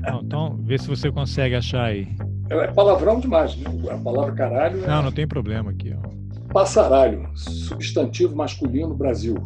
Não, então, vê se você consegue achar aí. É palavrão demais, né? A palavra caralho. É... Não, não tem problema aqui. Ó. Passaralho, substantivo masculino Brasil.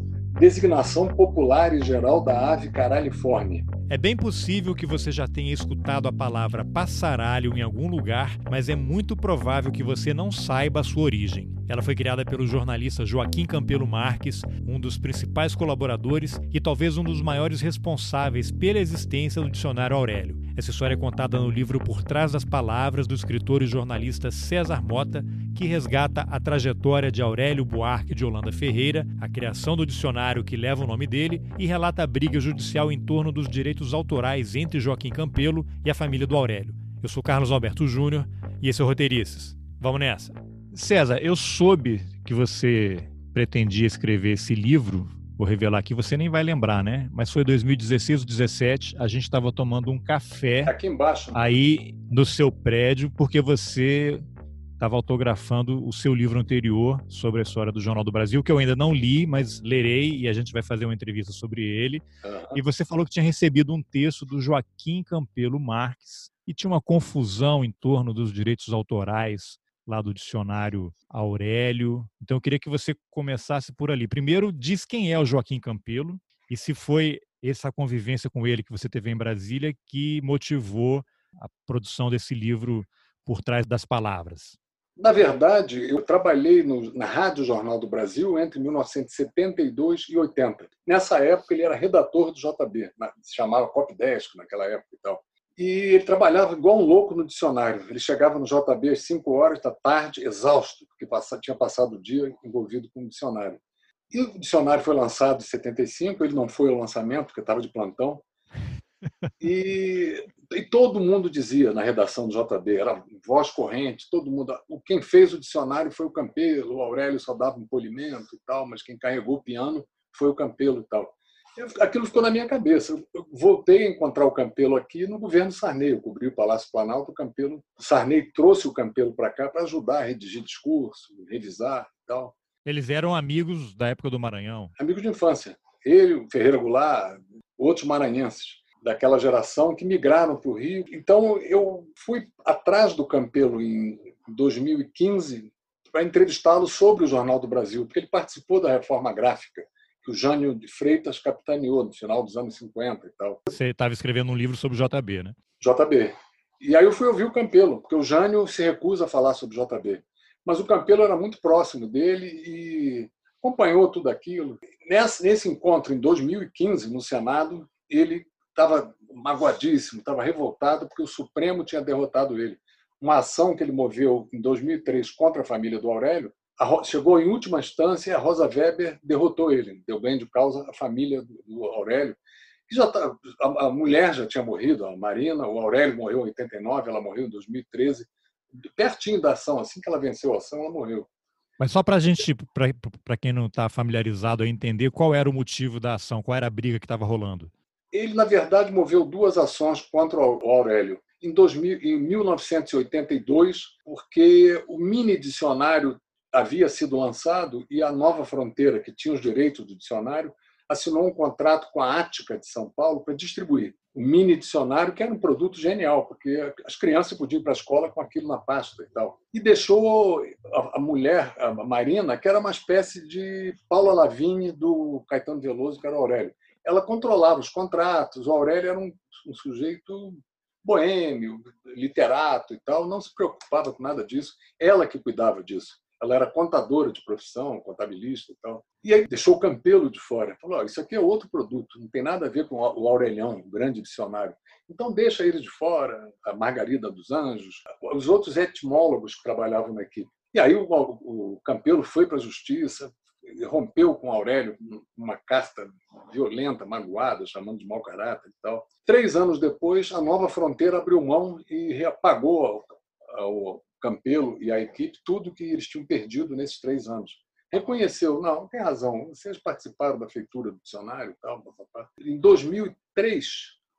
Designação popular e geral da ave caraliforme. É bem possível que você já tenha escutado a palavra passaralho em algum lugar, mas é muito provável que você não saiba a sua origem. Ela foi criada pelo jornalista Joaquim Campelo Marques, um dos principais colaboradores e talvez um dos maiores responsáveis pela existência do dicionário Aurélio. Essa história é contada no livro Por Trás das Palavras do escritor e jornalista César Mota, que resgata a trajetória de Aurélio Buarque de Holanda Ferreira, a criação do dicionário que leva o nome dele e relata a briga judicial em torno dos direitos autorais entre Joaquim Campelo e a família do Aurélio. Eu sou Carlos Alberto Júnior e esse é o Roteirices. Vamos nessa. César, eu soube que você pretendia escrever esse livro vou revelar aqui, você nem vai lembrar, né? Mas foi 2016 ou 2017, a gente estava tomando um café aqui embaixo, aí no seu prédio, porque você estava autografando o seu livro anterior sobre a história do Jornal do Brasil, que eu ainda não li, mas lerei e a gente vai fazer uma entrevista sobre ele. Uhum. E você falou que tinha recebido um texto do Joaquim Campelo Marques e tinha uma confusão em torno dos direitos autorais lá do dicionário Aurélio. Então eu queria que você começasse por ali. Primeiro, diz quem é o Joaquim Campelo e se foi essa convivência com ele que você teve em Brasília que motivou a produção desse livro por trás das palavras. Na verdade, eu trabalhei no, na Rádio Jornal do Brasil entre 1972 e 80. Nessa época, ele era redator do JB, se chamava Copdesk naquela época e tal. E ele trabalhava igual um louco no dicionário. Ele chegava no JB às 5 horas da tarde, exausto, porque tinha passado o dia envolvido com o dicionário. E o dicionário foi lançado em 75, ele não foi ao lançamento, porque estava de plantão. E, e, todo mundo dizia na redação do JB, era voz corrente, todo mundo. Quem fez o dicionário foi o Campelo, o Aurélio só dava um polimento e tal, mas quem carregou o piano foi o Campelo e tal aquilo ficou na minha cabeça. Eu voltei a encontrar o Campelo aqui no governo Sarney. Eu cobri o Palácio Planalto, o Campelo, o Sarney trouxe o Campelo para cá para ajudar a redigir discurso, revisar e tal. Eles eram amigos da época do Maranhão? Amigos de infância. Ele, o Ferreira Goulart, outros maranhenses daquela geração que migraram para o Rio. Então eu fui atrás do Campelo em 2015 para entrevistá-lo sobre o Jornal do Brasil, porque ele participou da reforma gráfica que o Jânio de Freitas capitaneou no final dos anos 50 e tal. Você estava escrevendo um livro sobre o JB, né? JB. E aí eu fui ouvir o Campelo, porque o Jânio se recusa a falar sobre o JB. Mas o Campelo era muito próximo dele e acompanhou tudo aquilo. Nesse, nesse encontro, em 2015, no Senado, ele estava magoadíssimo, estava revoltado porque o Supremo tinha derrotado ele. Uma ação que ele moveu em 2003 contra a família do Aurélio chegou em última instância, a Rosa Weber derrotou ele, deu bem de causa a família do Aurélio. Que já tá, a, a, mulher já tinha morrido, a Marina, o Aurélio morreu em 89, ela morreu em 2013. Pertinho da ação, assim que ela venceu a ação, ela morreu. Mas só para a gente, para quem não está familiarizado, entender qual era o motivo da ação, qual era a briga que estava rolando. Ele, na verdade, moveu duas ações contra o Aurélio. Em, 2000, em 1982, porque o mini dicionário havia sido lançado e a Nova Fronteira, que tinha os direitos do dicionário, assinou um contrato com a Ática de São Paulo para distribuir o mini dicionário, que era um produto genial, porque as crianças podiam ir para a escola com aquilo na pasta e tal. E deixou a mulher, a Marina, que era uma espécie de Paula Lavigne do Caetano Veloso, que era o Aurélio. Ela controlava os contratos, o Aurélio era um, um sujeito boêmio, literato e tal, não se preocupava com nada disso, ela que cuidava disso. Ela era contadora de profissão, contabilista e tal. E aí deixou o Campelo de fora. Falou: oh, isso aqui é outro produto, não tem nada a ver com o Aurelião, o grande dicionário. Então deixa ele de fora, a Margarida dos Anjos, os outros etimólogos que trabalhavam na equipe. E aí o, o Campelo foi para a justiça, rompeu com Aurélio uma carta violenta, magoada, chamando de mau caráter e tal. Três anos depois, a Nova Fronteira abriu mão e reapagou ao Campelo e à equipe tudo que eles tinham perdido nesses três anos. Reconheceu, não, tem razão, vocês participaram da feitura do dicionário e tal. Em 2003,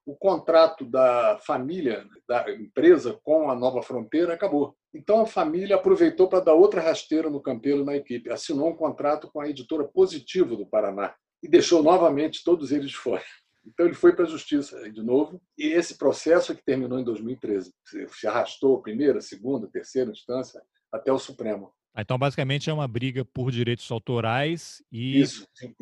o contrato da família, da empresa com a Nova Fronteira acabou. Então a família aproveitou para dar outra rasteira no Campelo na equipe, assinou um contrato com a editora Positivo do Paraná e deixou novamente todos eles de fora. Então ele foi para a justiça de novo e esse processo é que terminou em 2013 se arrastou a primeira, segunda, terceira instância até o Supremo. Ah, então basicamente é uma briga por direitos autorais e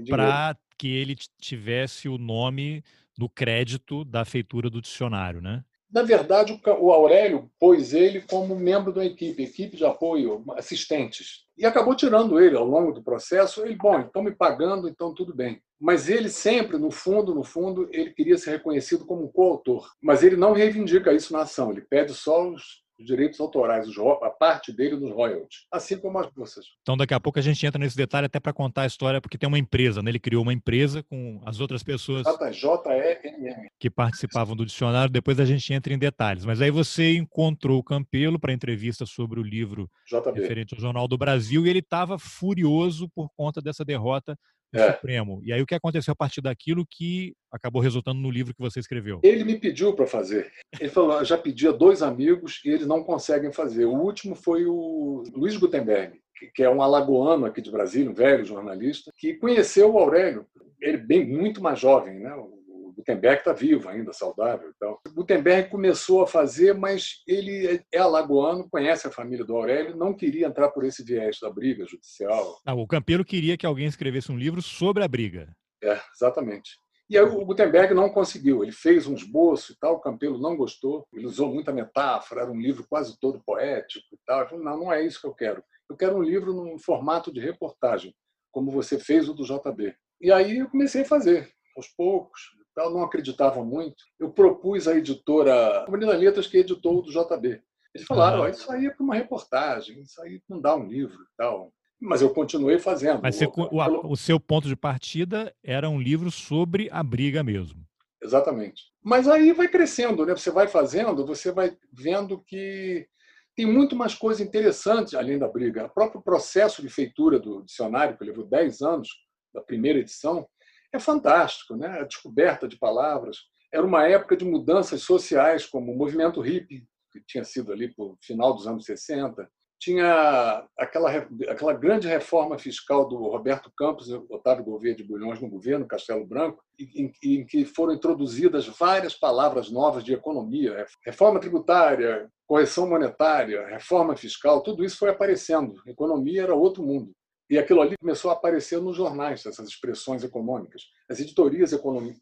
para que ele tivesse o nome no crédito da feitura do dicionário, né? Na verdade, o Aurélio pôs ele como membro da equipe, equipe de apoio, assistentes. E acabou tirando ele ao longo do processo. Ele, bom, estão me pagando, então tudo bem. Mas ele sempre, no fundo, no fundo, ele queria ser reconhecido como um coautor. Mas ele não reivindica isso na ação. Ele pede só os os direitos autorais, a parte dele nos royalties, assim como as bolsas. Então, daqui a pouco a gente entra nesse detalhe até para contar a história, porque tem uma empresa, né? ele criou uma empresa com as outras pessoas que participavam do dicionário, depois a gente entra em detalhes. Mas aí você encontrou o Campelo para entrevista sobre o livro JB. referente ao Jornal do Brasil e ele estava furioso por conta dessa derrota é. Supremo. E aí o que aconteceu a partir daquilo que acabou resultando no livro que você escreveu? Ele me pediu para fazer. Ele falou, já pedi a dois amigos e eles não conseguem fazer. O último foi o Luiz Gutenberg, que é um alagoano aqui de Brasília, um velho jornalista, que conheceu o Aurélio, ele bem muito mais jovem, né? Gutenberg está vivo ainda, saudável. Então, Gutenberg começou a fazer, mas ele é alagoano, conhece a família do Aurélio, não queria entrar por esse viés da briga judicial. Ah, o Campelo queria que alguém escrevesse um livro sobre a briga. É, exatamente. E aí o Gutenberg não conseguiu. Ele fez um esboço e tal, o Campelo não gostou. Ele usou muita metáfora, era um livro quase todo poético e tal. Ele falou, não, não é isso que eu quero. Eu quero um livro num formato de reportagem, como você fez o do JB. E aí eu comecei a fazer, aos poucos tal, não acreditavam muito. Eu propus à editora Comunidade Letras, que editou o do JB. Eles falaram, ah. isso aí é para uma reportagem, isso aí não dá um livro e tal. Mas eu continuei fazendo. Mas você, o, o seu ponto de partida era um livro sobre a briga mesmo. Exatamente. Mas aí vai crescendo, né? Você vai fazendo, você vai vendo que tem muito mais coisa interessante além da briga. O próprio processo de feitura do dicionário, que levou 10 anos, da primeira edição, é fantástico, né? A descoberta de palavras. Era uma época de mudanças sociais, como o movimento hippie, que tinha sido ali no final dos anos 60. Tinha aquela, aquela grande reforma fiscal do Roberto Campos e Otávio Gouveia de Bulhões no governo Castelo Branco, em, em que foram introduzidas várias palavras novas de economia, reforma tributária, correção monetária, reforma fiscal, tudo isso foi aparecendo. Economia era outro mundo. E aquilo ali começou a aparecer nos jornais, essas expressões econômicas. As editorias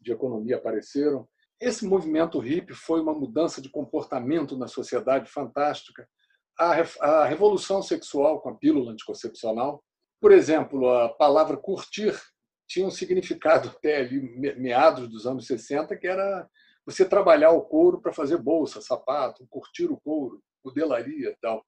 de economia apareceram. Esse movimento hippie foi uma mudança de comportamento na sociedade fantástica. A revolução sexual com a pílula anticoncepcional. Por exemplo, a palavra curtir tinha um significado até ali, meados dos anos 60, que era você trabalhar o couro para fazer bolsa, sapato, curtir o couro, modelaria e tal.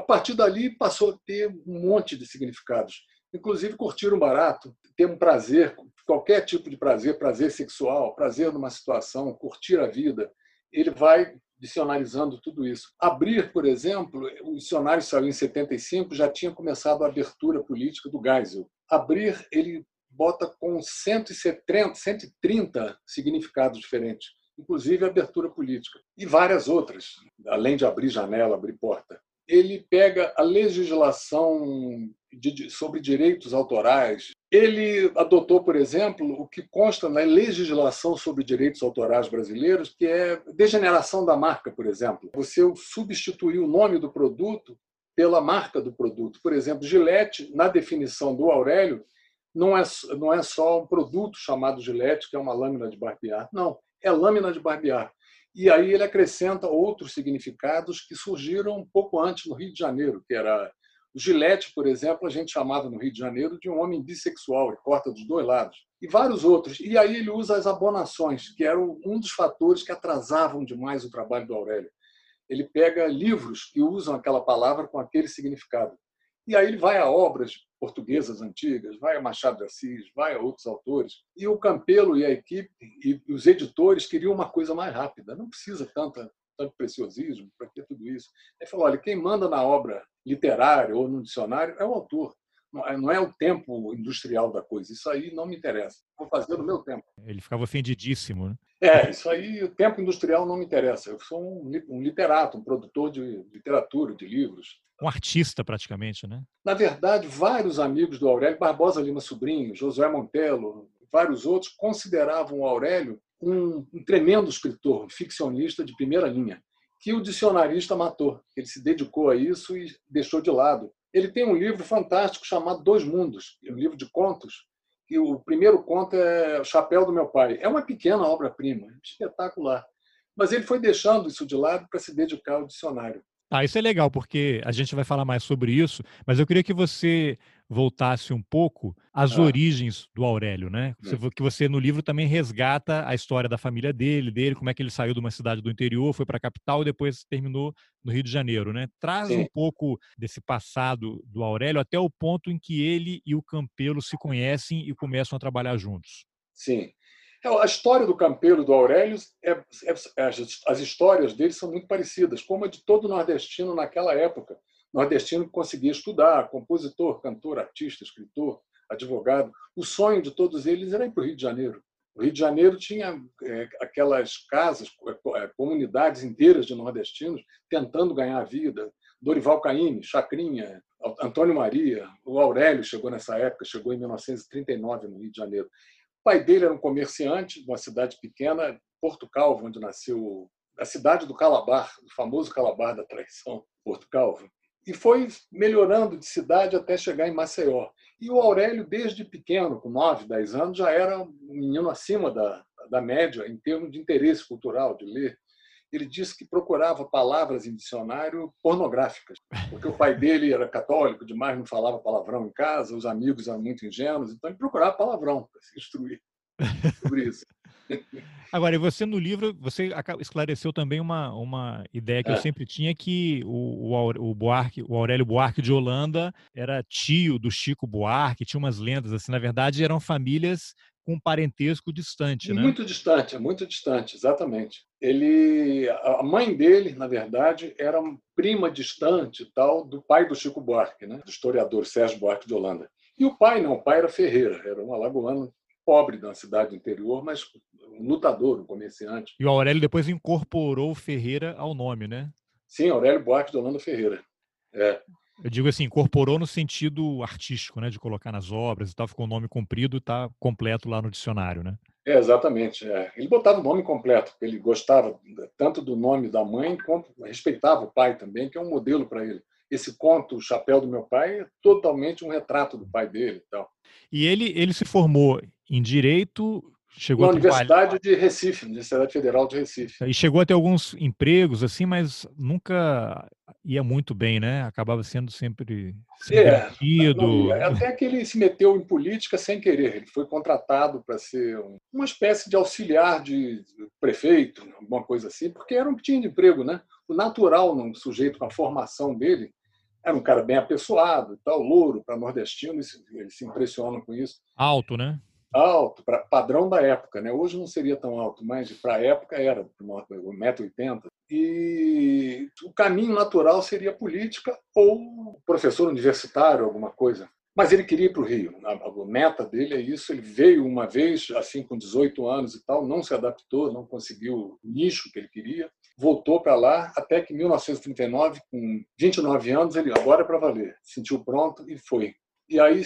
A partir dali passou a ter um monte de significados, inclusive curtir um barato, ter um prazer, qualquer tipo de prazer, prazer sexual, prazer numa situação, curtir a vida. Ele vai dicionarizando tudo isso. Abrir, por exemplo, o dicionário saiu em 75, já tinha começado a abertura política do Geisel. Abrir, ele bota com 170, 130 significados diferentes, inclusive abertura política e várias outras, além de abrir janela, abrir porta ele pega a legislação de, sobre direitos autorais. Ele adotou, por exemplo, o que consta na legislação sobre direitos autorais brasileiros, que é degeneração da marca, por exemplo. Você substituir o nome do produto pela marca do produto. Por exemplo, Gillette, na definição do Aurélio, não é, não é só um produto chamado Gillette, que é uma lâmina de barbear. Não, é lâmina de barbear. E aí ele acrescenta outros significados que surgiram um pouco antes no Rio de Janeiro, que era o Gillette, por exemplo, a gente chamava no Rio de Janeiro de um homem bissexual, ele corta dos dois lados. E vários outros. E aí ele usa as abonações, que eram um dos fatores que atrasavam demais o trabalho do Aurélio. Ele pega livros que usam aquela palavra com aquele significado. E aí ele vai a obras portuguesas antigas, vai a Machado de Assis, vai a outros autores. E o Campelo e a equipe e os editores queriam uma coisa mais rápida. Não precisa tanta, tanto preciosismo para ter tudo isso. Ele falou: olha, quem manda na obra literária ou no dicionário é o autor. Não é, é o tempo industrial da coisa. Isso aí não me interessa. Vou fazer no meu tempo. Ele ficava ofendidíssimo. Né? É, isso aí, o tempo industrial não me interessa. Eu sou um literato, um produtor de literatura, de livros. Um artista, praticamente, né? Na verdade, vários amigos do Aurélio, Barbosa Lima Sobrinho, Josué Montelo, vários outros, consideravam o Aurélio um, um tremendo escritor, um ficcionista de primeira linha, que o dicionarista matou. Ele se dedicou a isso e deixou de lado. Ele tem um livro fantástico chamado Dois Mundos, um livro de contos, e o primeiro conto é O Chapéu do Meu Pai. É uma pequena obra-prima, espetacular. Mas ele foi deixando isso de lado para se dedicar ao dicionário. Ah, isso é legal, porque a gente vai falar mais sobre isso, mas eu queria que você voltasse um pouco às ah. origens do Aurélio, né? Hum. Que você no livro também resgata a história da família dele, dele, como é que ele saiu de uma cidade do interior, foi para a capital e depois terminou no Rio de Janeiro, né? Traz Sim. um pouco desse passado do Aurélio até o ponto em que ele e o Campelo se conhecem e começam a trabalhar juntos. Sim. É, a história do Campelo e do Aurélio, é, é, é as histórias deles são muito parecidas, como a de todo nordestino naquela época. Nordestino que conseguia estudar, compositor, cantor, artista, escritor, advogado. O sonho de todos eles era ir para o Rio de Janeiro. O Rio de Janeiro tinha é, aquelas casas, é, comunidades inteiras de nordestinos tentando ganhar a vida. Dorival Caymmi, Chacrinha, Antônio Maria, o Aurélio chegou nessa época, chegou em 1939 no Rio de Janeiro. O pai dele era um comerciante de uma cidade pequena, Porto Calvo, onde nasceu a cidade do Calabar, o famoso Calabar da traição, Porto Calvo. E foi melhorando de cidade até chegar em Maceió. E o Aurélio, desde pequeno, com 9, 10 anos, já era um menino acima da, da média em termos de interesse cultural, de ler. Ele disse que procurava palavras em dicionário pornográficas, porque o pai dele era católico demais, não falava palavrão em casa, os amigos eram muito ingênuos, então ele procurava palavrão para se instruir sobre isso. Agora, e você no livro, você esclareceu também uma, uma ideia que é. eu sempre tinha, que o, o, o, Buarque, o Aurélio Buarque de Holanda era tio do Chico Buarque, tinha umas lendas, assim, na verdade eram famílias com um parentesco distante, né? Muito distante, muito distante, exatamente. Ele, a mãe dele, na verdade, era prima distante tal do pai do Chico Buarque, né? Do historiador Sérgio Buarque de Holanda. E o pai não, o pai era Ferreira, era um alagoano pobre da cidade interior, mas um lutador, um comerciante. E o Aurélio depois incorporou Ferreira ao nome, né? Sim, Aurélio Buarque de Holanda Ferreira. É. Eu digo assim, incorporou no sentido artístico, né, de colocar nas obras e tal, ficou o nome comprido e está completo lá no dicionário, né? É, exatamente. É. Ele botava o nome completo, porque ele gostava tanto do nome da mãe quanto respeitava o pai também, que é um modelo para ele. Esse conto, O Chapéu do Meu Pai, é totalmente um retrato do pai dele e tal. E ele, ele se formou em Direito, Chegou na Universidade de Recife, Universidade Federal de Recife. E chegou a ter alguns empregos, assim, mas nunca ia muito bem, né? Acabava sendo sempre é, não, até que ele se meteu em política sem querer. Ele foi contratado para ser uma espécie de auxiliar de prefeito, alguma coisa assim, porque era um que tinha de emprego, né? O natural num sujeito com a formação dele era um cara bem apessoado, tal, louro para nordestino, ele se impressiona com isso. Alto, né? Alto, para padrão da época. Né? Hoje não seria tão alto, mas para a época era, 1,80m. E o caminho natural seria política ou professor universitário, alguma coisa. Mas ele queria ir para o Rio. A meta dele é isso. Ele veio uma vez, assim, com 18 anos e tal, não se adaptou, não conseguiu o nicho que ele queria. Voltou para lá, até que em 1939, com 29 anos, ele agora é para valer. Sentiu pronto e foi. E aí,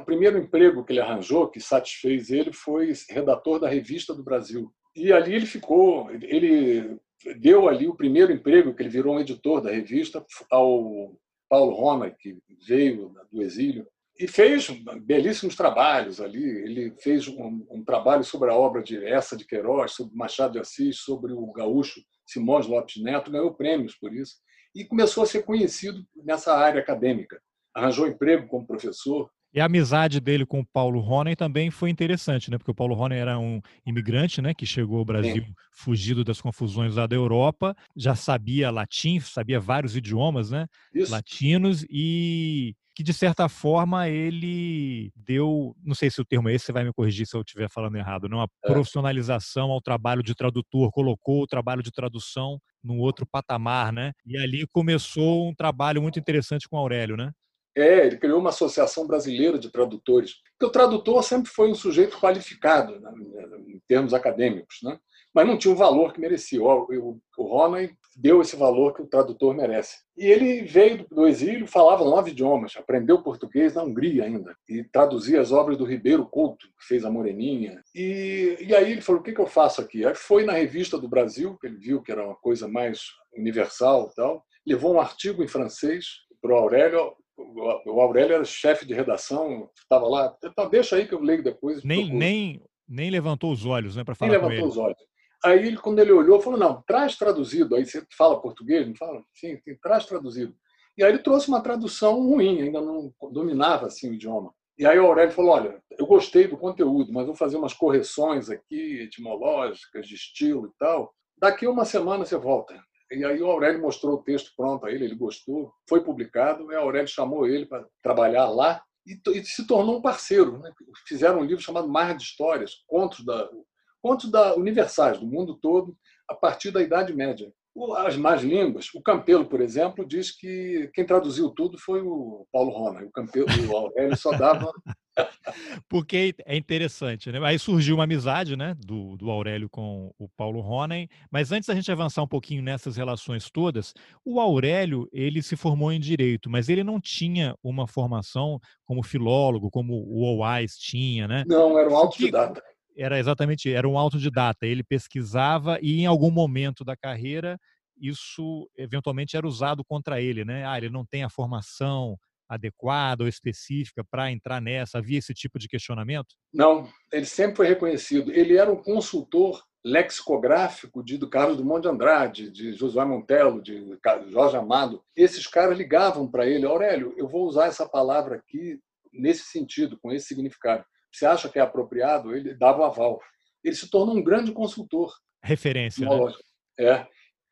o primeiro emprego que ele arranjou, que satisfez ele, foi redator da Revista do Brasil. E ali ele ficou, ele deu ali o primeiro emprego, que ele virou um editor da revista, ao Paulo Rona, que veio do exílio, e fez belíssimos trabalhos ali. Ele fez um, um, trabalho sobre a obra de Essa de Queiroz, sobre Machado de Assis, sobre o gaúcho Simões Lopes Neto, ganhou prêmios por isso, e começou a ser conhecido nessa área acadêmica arranjou emprego como professor. E a amizade dele com o Paulo Ronen também foi interessante, né? Porque o Paulo Ronen era um imigrante, né? Que chegou ao Brasil Sim. fugido das confusões lá da Europa, já sabia latim, sabia vários idiomas, né? Isso. Latinos e que de certa forma ele deu, não sei se o termo é esse, você vai me corrigir se eu estiver falando errado, não, a é. profissionalização ao trabalho de tradutor, colocou o trabalho de tradução num outro patamar, né? E ali começou um trabalho muito interessante com Aurélio, né? É, ele criou uma associação brasileira de tradutores. Porque o tradutor sempre foi um sujeito qualificado, né, em termos acadêmicos, né? mas não tinha o valor que merecia. O, o, o Ronay deu esse valor que o tradutor merece. E ele veio do exílio, falava nove idiomas, aprendeu português na Hungria ainda, e traduzia as obras do Ribeiro Couto, que fez A Moreninha. E, e aí ele falou: o que, que eu faço aqui? Aí foi na Revista do Brasil, que ele viu que era uma coisa mais universal tal, levou um artigo em francês para o Aurélio o Aurélio era chefe de redação, estava lá. Então, deixa aí que eu leio depois. Nem, nem, nem levantou os olhos né, para falar nem levantou os olhos. Aí, quando ele olhou, falou: Não, traz traduzido. Aí você fala português? Não fala? Sim, traz traduzido. E aí ele trouxe uma tradução ruim, ainda não dominava assim, o idioma. E aí o Aurélio falou: Olha, eu gostei do conteúdo, mas vou fazer umas correções aqui, etimológicas, de estilo e tal. Daqui uma semana você volta. E aí o Aurélio mostrou o texto pronto a ele, ele gostou, foi publicado, e o Aurélio chamou ele para trabalhar lá e, e, se tornou um parceiro. Né? Fizeram um livro chamado Mar de Histórias, contos da, contos da universais do mundo todo a partir da Idade Média. As más línguas, o Campelo, por exemplo, diz que quem traduziu tudo foi o Paulo Rona. O Campelo, o Aurélio só dava Porque é interessante, né? Aí surgiu uma amizade, né, do, do Aurélio com o Paulo Ronen. Mas antes da gente avançar um pouquinho nessas relações todas, o Aurélio ele se formou em direito, mas ele não tinha uma formação como filólogo, como o Owais tinha, né? Não, era um autodidata. Era exatamente, era um autodidata. Ele pesquisava e em algum momento da carreira isso eventualmente era usado contra ele, né? Ah, ele não tem a formação adequada ou específica para entrar nessa? Havia esse tipo de questionamento? Não, ele sempre foi reconhecido. Ele era um consultor lexicográfico de do Carlos Dumont de Andrade, de Josué Montello, de Jorge Amado. Esses caras ligavam para ele, Aurélio, eu vou usar essa palavra aqui nesse sentido, com esse significado. Você acha que é apropriado? Ele dava o aval. Ele se tornou um grande consultor. Referência. Né? É.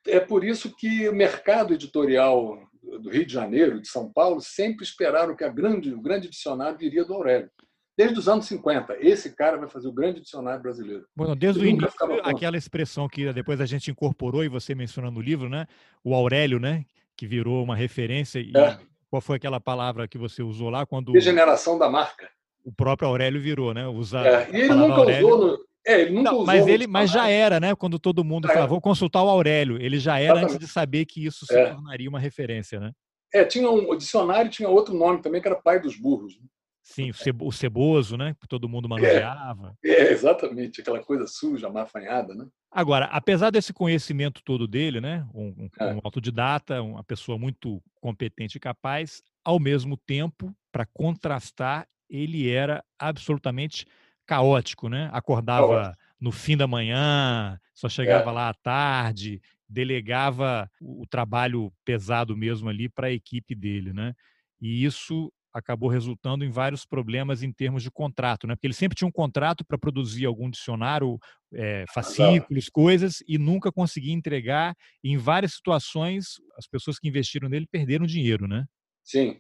É por isso que o mercado editorial do Rio de Janeiro, de São Paulo, sempre esperaram que a grande, o grande dicionário viria do Aurélio. Desde os anos 50, esse cara vai fazer o grande dicionário brasileiro. Bom, desde o início, aquela expressão que depois a gente incorporou e você menciona no livro, né? O Aurélio, né? Que virou uma referência. E é. qual foi aquela palavra que você usou lá quando. Degeneração da marca. O próprio Aurélio virou, né? Usar é. E ele nunca Aurélio... usou no é, ele nunca não, usou mas ele, mas já era, né? Quando todo mundo falava, vou consultar o Aurélio. Ele já era Exatamente. antes de saber que isso se é. tornaria uma referência, né? É, tinha um o dicionário tinha outro nome também que era pai dos burros. Né? Sim, o ceboso, né? Que todo mundo manuseava. É, é, exatamente, aquela coisa suja, mafanhada, né? Agora, apesar desse conhecimento todo dele, né? Um, um, é. um autodidata, uma pessoa muito competente e capaz, ao mesmo tempo, para contrastar, ele era absolutamente caótico, né? Acordava caótico. no fim da manhã, só chegava é. lá à tarde, delegava o trabalho pesado mesmo ali para a equipe dele, né? E isso acabou resultando em vários problemas em termos de contrato, né? Porque ele sempre tinha um contrato para produzir algum dicionário, é, fascículos, coisas, e nunca conseguia entregar. E em várias situações, as pessoas que investiram nele perderam dinheiro, né? Sim.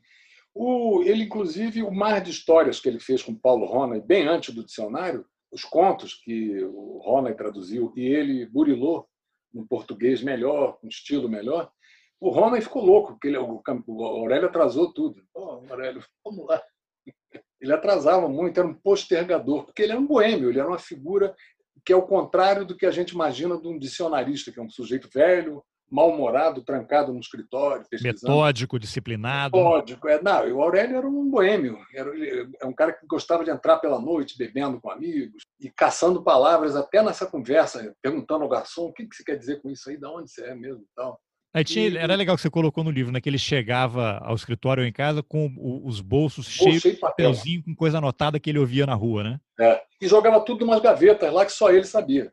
O, ele, inclusive, o mar de histórias que ele fez com Paulo Ronay, bem antes do dicionário, os contos que o Ronay traduziu e ele burilou no português melhor, com estilo melhor, o Ronay ficou louco, porque ele, o, o Aurélio atrasou tudo. Oh, Aurélio, vamos lá. Ele atrasava muito, era um postergador, porque ele era um boêmio, ele era uma figura que é o contrário do que a gente imagina de um dicionarista, que é um sujeito velho, mal-humorado, trancado no escritório. Metódico, disciplinado. Metódico. É, não, o Aurélio era um boêmio, era, é um cara que gostava de entrar pela noite, bebendo com amigos e caçando palavras até nessa conversa, perguntando ao garçom o que, que você quer dizer com isso aí, de onde você é mesmo e tal. Aí tinha, era legal que você colocou no livro, né? Que ele chegava ao escritório ou em casa com os bolsos cheios cheio de papelzinho com coisa anotada que ele ouvia na rua, né? É. E jogava tudo em umas gavetas lá que só ele sabia.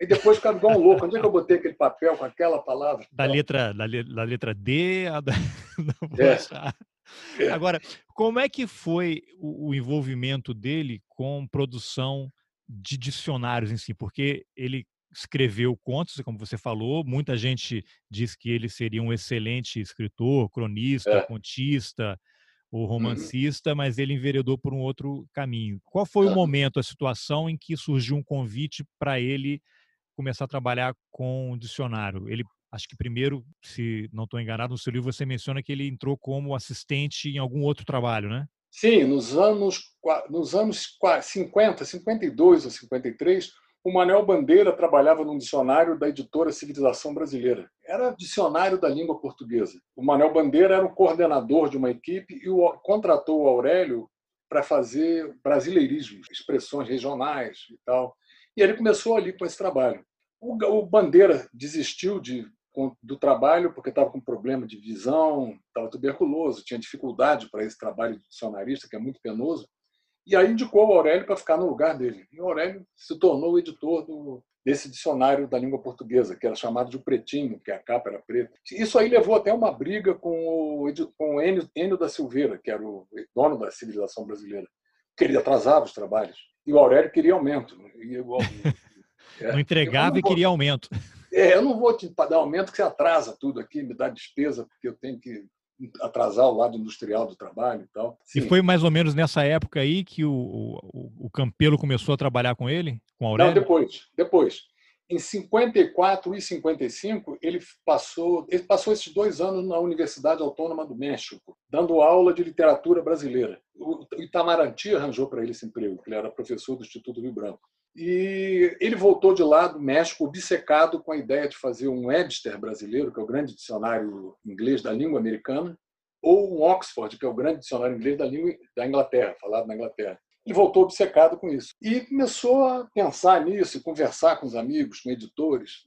E depois ficava igual um louco. Onde é que eu botei aquele papel com aquela palavra? Da letra, da, da letra D a da. É. É. Agora, como é que foi o, o envolvimento dele com produção de dicionários em si? Porque ele escreveu contos, como você falou, muita gente diz que ele seria um excelente escritor, cronista, é. contista, o uhum. romancista, uhum. mas ele enveredou por um outro caminho. Qual foi uhum. o momento, a situação em que surgiu um convite para ele começar a trabalhar com o dicionário? Ele, acho que primeiro, se não estou enganado, no seu livro você menciona que ele entrou como assistente em algum outro trabalho, né? Sim, nos anos, nos anos 50, 52 ou 53, o Manuel Bandeira trabalhava num dicionário da editora Civilização Brasileira. Era dicionário da língua portuguesa. O Manuel Bandeira era o coordenador de uma equipe e o, contratou o Aurélio para fazer brasileirismos, expressões regionais e tal. E ele começou ali com esse trabalho. O, o Bandeira desistiu de, do trabalho porque estava com problema de visão, estava tuberculoso, tinha dificuldade para esse trabalho de dicionarista, que é muito penoso. E aí indicou o Aurélio para ficar no lugar dele. E o Aurélio se tornou o editor do, desse dicionário da língua portuguesa, que era chamado de Pretinho, que a capa era preta. Isso aí levou até uma briga com o, com o Enio, Enio da Silveira, que era o dono da civilização brasileira, que ele atrasava os trabalhos. E o Aurélio queria aumento. E eu, é, não entregava não e queria aumento. É, eu não vou te dar aumento que você atrasa tudo aqui, me dá despesa, porque eu tenho que atrasar o lado industrial do trabalho e tal. Sim. E foi mais ou menos nessa época aí que o, o, o Campelo começou a trabalhar com ele, com Aurélio? Não, depois, depois. Em 54 e 55, ele passou, ele passou esses dois anos na Universidade Autônoma do México, dando aula de literatura brasileira. O Itamaraty arranjou para ele esse emprego, ele era professor do Instituto Rio Branco. E ele voltou de lá do México obcecado com a ideia de fazer um Webster brasileiro, que é o grande dicionário inglês da língua americana, ou um Oxford, que é o grande dicionário inglês da língua da Inglaterra, falado na Inglaterra. Ele voltou obcecado com isso. E começou a pensar nisso, conversar com os amigos, com editores,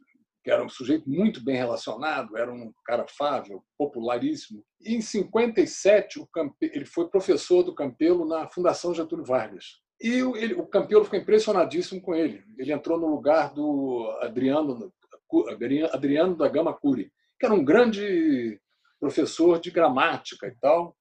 que era um sujeito muito bem relacionado, era um cara fável, popularíssimo. E em 57, ele foi professor do Campelo na Fundação Getúlio Vargas. E ele, o Campelo ficou impressionadíssimo com ele. Ele entrou no lugar do Adriano, Adriano da Gama Curi, que era um grande professor de gramática e tal,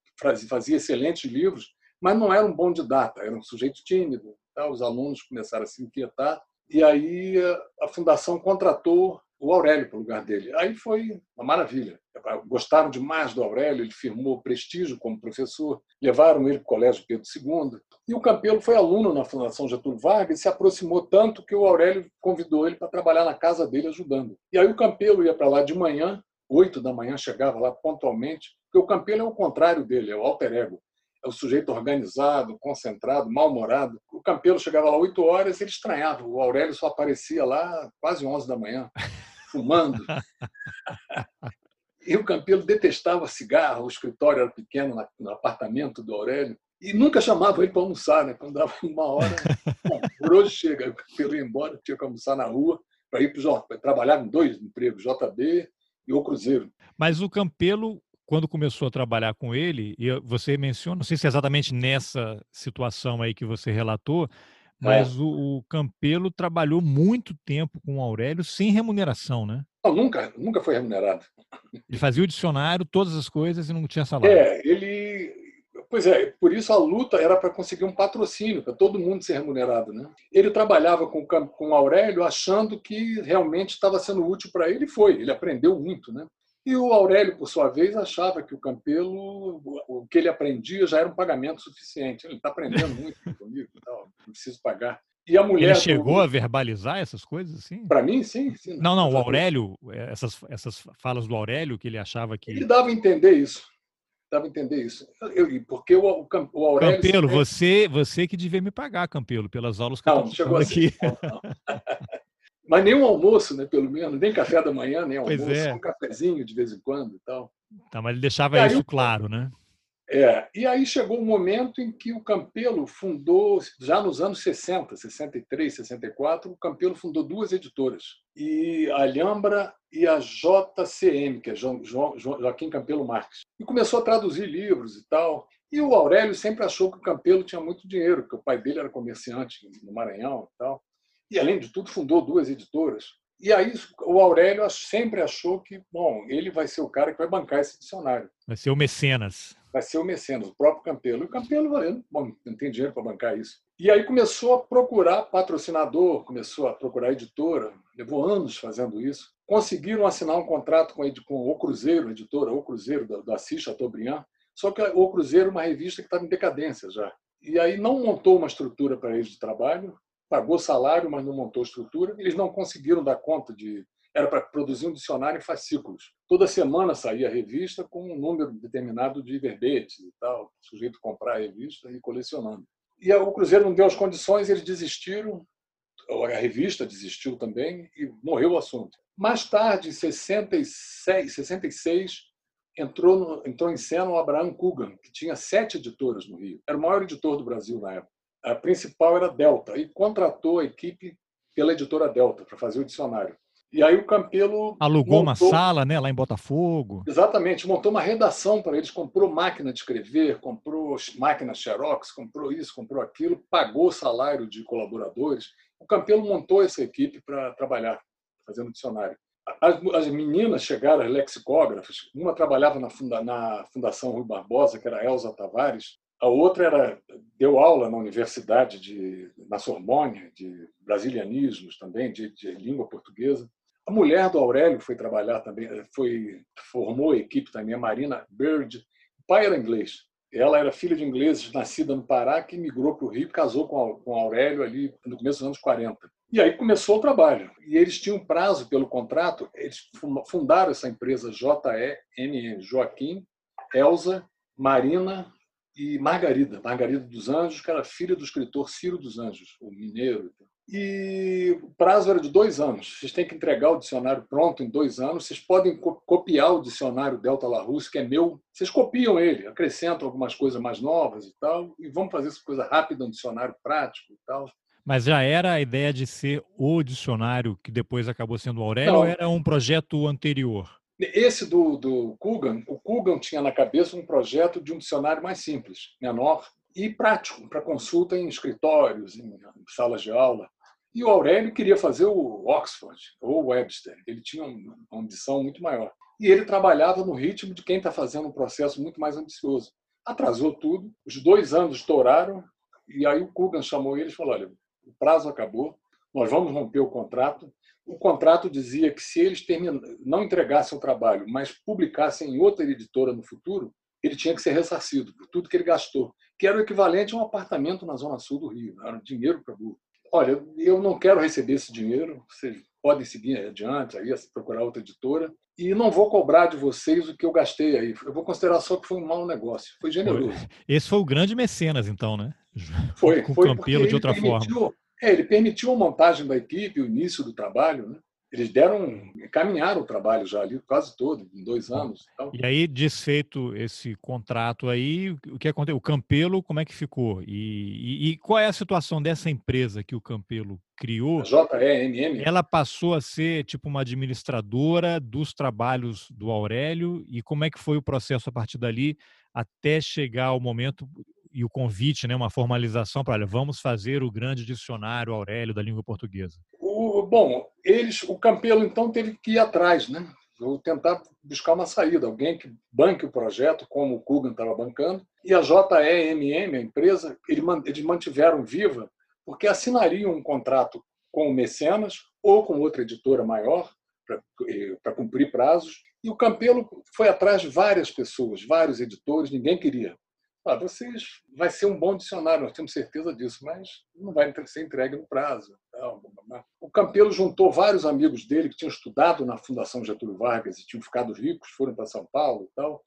fazia excelentes livros, mas não era um bom didata, era um sujeito tímido. Tal. Os alunos começaram a se inquietar. E aí a fundação contratou o Aurélio para o lugar dele. Aí foi uma maravilha. Gostaram demais do Aurélio, ele firmou prestígio como professor, levaram ele para o Colégio Pedro II. E o Campelo foi aluno na Fundação Getúlio Vargas e se aproximou tanto que o Aurélio convidou ele para trabalhar na casa dele ajudando. E aí o Campelo ia para lá de manhã, oito da manhã, chegava lá pontualmente, porque o Campelo é o contrário dele, é o alter ego é o sujeito organizado, concentrado, mal-humorado. O Campelo chegava lá oito horas e ele estranhava. O Aurélio só aparecia lá quase onze da manhã fumando. E o Campelo detestava cigarro, o escritório era pequeno no apartamento do Aurélio, e nunca chamava ele para almoçar, né? Quando dava uma hora, por hoje chega, o Campelo ia embora, tinha que almoçar na rua, para ir para trabalhar em dois empregos, JB e o Cruzeiro. Mas o Campelo, quando começou a trabalhar com ele, e você menciona, não sei se é exatamente nessa situação aí que você relatou, mas é. o, o, Campelo trabalhou muito tempo com o Aurélio sem remuneração, né? Não, nunca, nunca foi remunerado. Ele fazia o dicionário, todas as coisas e não tinha salário. É, ele. Pois é, por isso a luta era para conseguir um patrocínio, para todo mundo ser remunerado. Né? Ele trabalhava com, com o Aurélio achando que realmente estava sendo útil para ele e foi. Ele aprendeu muito. Né? E o Aurélio, por sua vez, achava que o Campelo, o que ele aprendia já era um pagamento suficiente. Ele está aprendendo muito comigo, não preciso pagar. E a mulher. Ele chegou do... a verbalizar essas coisas assim? Para mim, sim, sim. Não, não, o Aurélio, eh, essas, essas falas do Aurélio que ele achava que. Ele dava a entender isso. Dava a entender isso. Eu, porque o, o, o Aurélio. Campelo, sempre... você, você que devia me pagar, Campelo, pelas aulas que não, eu chegou assim, aqui. Não, não. Mas nem um almoço, né, pelo menos, nem café da manhã, nem almoço, pois é. um cafezinho de vez em quando e tal. Tá, mas ele deixava isso claro, né? É, e aí chegou o um momento em que o Campelo fundou, já nos anos 60, 63, 64, o Campelo fundou duas editoras, e a Alhambra e a JCM, que é jo, jo, Joaquim Campelo Marques. E começou a traduzir livros e tal. E o Aurélio sempre achou que o Campelo tinha muito dinheiro, porque o pai dele era comerciante no Maranhão e tal e, além de tudo, fundou duas editoras. E aí o Aurélio sempre achou que, bom, ele vai ser o cara que vai bancar esse dicionário. Vai ser o mecenas. Vai ser o mecenas, o próprio Campelo. E o Campelo, bom, não tem dinheiro para bancar isso. E aí começou a procurar patrocinador, começou a procurar editora, levou anos fazendo isso. Conseguiram assinar um contrato com, com o Cruzeiro, editora O Cruzeiro, da, da Assis Chateaubriand, só que o Cruzeiro é uma revista que estava em decadência já. E aí não montou uma estrutura para eles de trabalho, pagou salário, mas não montou estrutura. Eles não conseguiram dar conta de. Era para produzir um dicionário em fascículos. Toda semana saía a revista com um número determinado de verbetes e tal, o sujeito comprar a revista e colecionando. E o Cruzeiro não deu as condições, eles desistiram, a revista desistiu também e morreu o assunto. Mais tarde, em 66, 66 entrou, no, entrou em cena o Abraham Coogan, que tinha sete editoras no Rio. Era o maior editor do Brasil na época. A principal era Delta e contratou a equipe pela editora Delta para fazer o dicionário. E aí o Campelo alugou montou... uma sala, né, lá em Botafogo. Exatamente, montou uma redação para eles, comprou máquina de escrever, comprou máquina Xerox, comprou isso, comprou aquilo, pagou o salário de colaboradores. O Campelo montou essa equipe para trabalhar, fazendo dicionário. As, as, meninas chegaram, as lexicógrafas, uma trabalhava na, funda, na Fundação Rui Barbosa, que era Elza Tavares, a outra era deu aula na universidade de na Sorbonne de brasilianismos também, de, de língua portuguesa. A mulher do Aurélio foi trabalhar também, foi formou a equipe também, a Marina Bird. O pai era inglês. Ela era filha de ingleses, nascida no Pará, que migrou para o Rio, casou com Aurélio ali no começo dos anos 40. E aí começou o trabalho. E eles tinham prazo pelo contrato, eles fundaram essa empresa JEMM, Joaquim, Elza, Marina e Margarida, Margarida dos Anjos, que era filha do escritor Ciro dos Anjos, o mineiro. E o prazo era de dois anos. Vocês têm que entregar o dicionário pronto em dois anos. Vocês podem copiar o dicionário Delta Larousse, que é meu. Vocês copiam ele, acrescentam algumas coisas mais novas e tal, e vamos fazer essa coisa rápida, um dicionário prático e tal. Mas já era a ideia de ser o dicionário que depois acabou sendo o Aurélio Não. ou era um projeto anterior? Esse do, do Kugan, o Kugan tinha na cabeça um projeto de um dicionário mais simples, menor e prático, para consulta em escritórios, em salas de aula. E o Aurélio queria fazer o Oxford ou o Webster. Ele tinha uma ambição muito maior. E ele trabalhava no ritmo de quem está fazendo um processo muito mais ambicioso. Atrasou tudo, os dois anos estouraram, e aí o Kugan chamou ele e falou: olha, o prazo acabou, nós vamos romper o contrato, o contrato dizia que se eles não entregassem o trabalho, mas publicassem em outra editora no futuro, ele tinha que ser ressarcido por tudo que ele gastou, que era o equivalente a um apartamento na zona sul do Rio, era dinheiro para burro. Olha, eu não quero receber esse dinheiro, vocês podem seguir adiante, aí, procurar outra editora, e não vou cobrar de vocês o que eu gastei aí. Eu vou considerar só que foi um mau negócio, foi generoso. Esse foi o grande mecenas, então, né? Foi, Com foi o Campelo de outra forma. É, ele permitiu a montagem da equipe, o início do trabalho, né? Eles deram, caminharam o trabalho já ali quase todo, em dois anos. Então. E aí, desfeito esse contrato aí, o que aconteceu? O Campelo, como é que ficou? E, e, e qual é a situação dessa empresa que o Campelo criou? A JEMM. Ela passou a ser tipo uma administradora dos trabalhos do Aurélio e como é que foi o processo a partir dali até chegar ao momento e o convite, né, uma formalização para, olha, vamos fazer o grande dicionário Aurélio da língua portuguesa? O, bom, eles, o Campelo então teve que ir atrás, né? Tentar buscar uma saída, alguém que banque o projeto, como o Kugan estava bancando, e a JEMM, a empresa, eles mantiveram viva, porque assinariam um contrato com o Mecenas ou com outra editora maior, para cumprir prazos, e o Campelo foi atrás de várias pessoas, vários editores, ninguém queria. Ah, vocês vai ser um bom dicionário, nós temos certeza disso, mas não vai ser entregue no prazo. O Campelo juntou vários amigos dele que tinham estudado na Fundação Getúlio Vargas e tinham ficado ricos, foram para São Paulo e tal.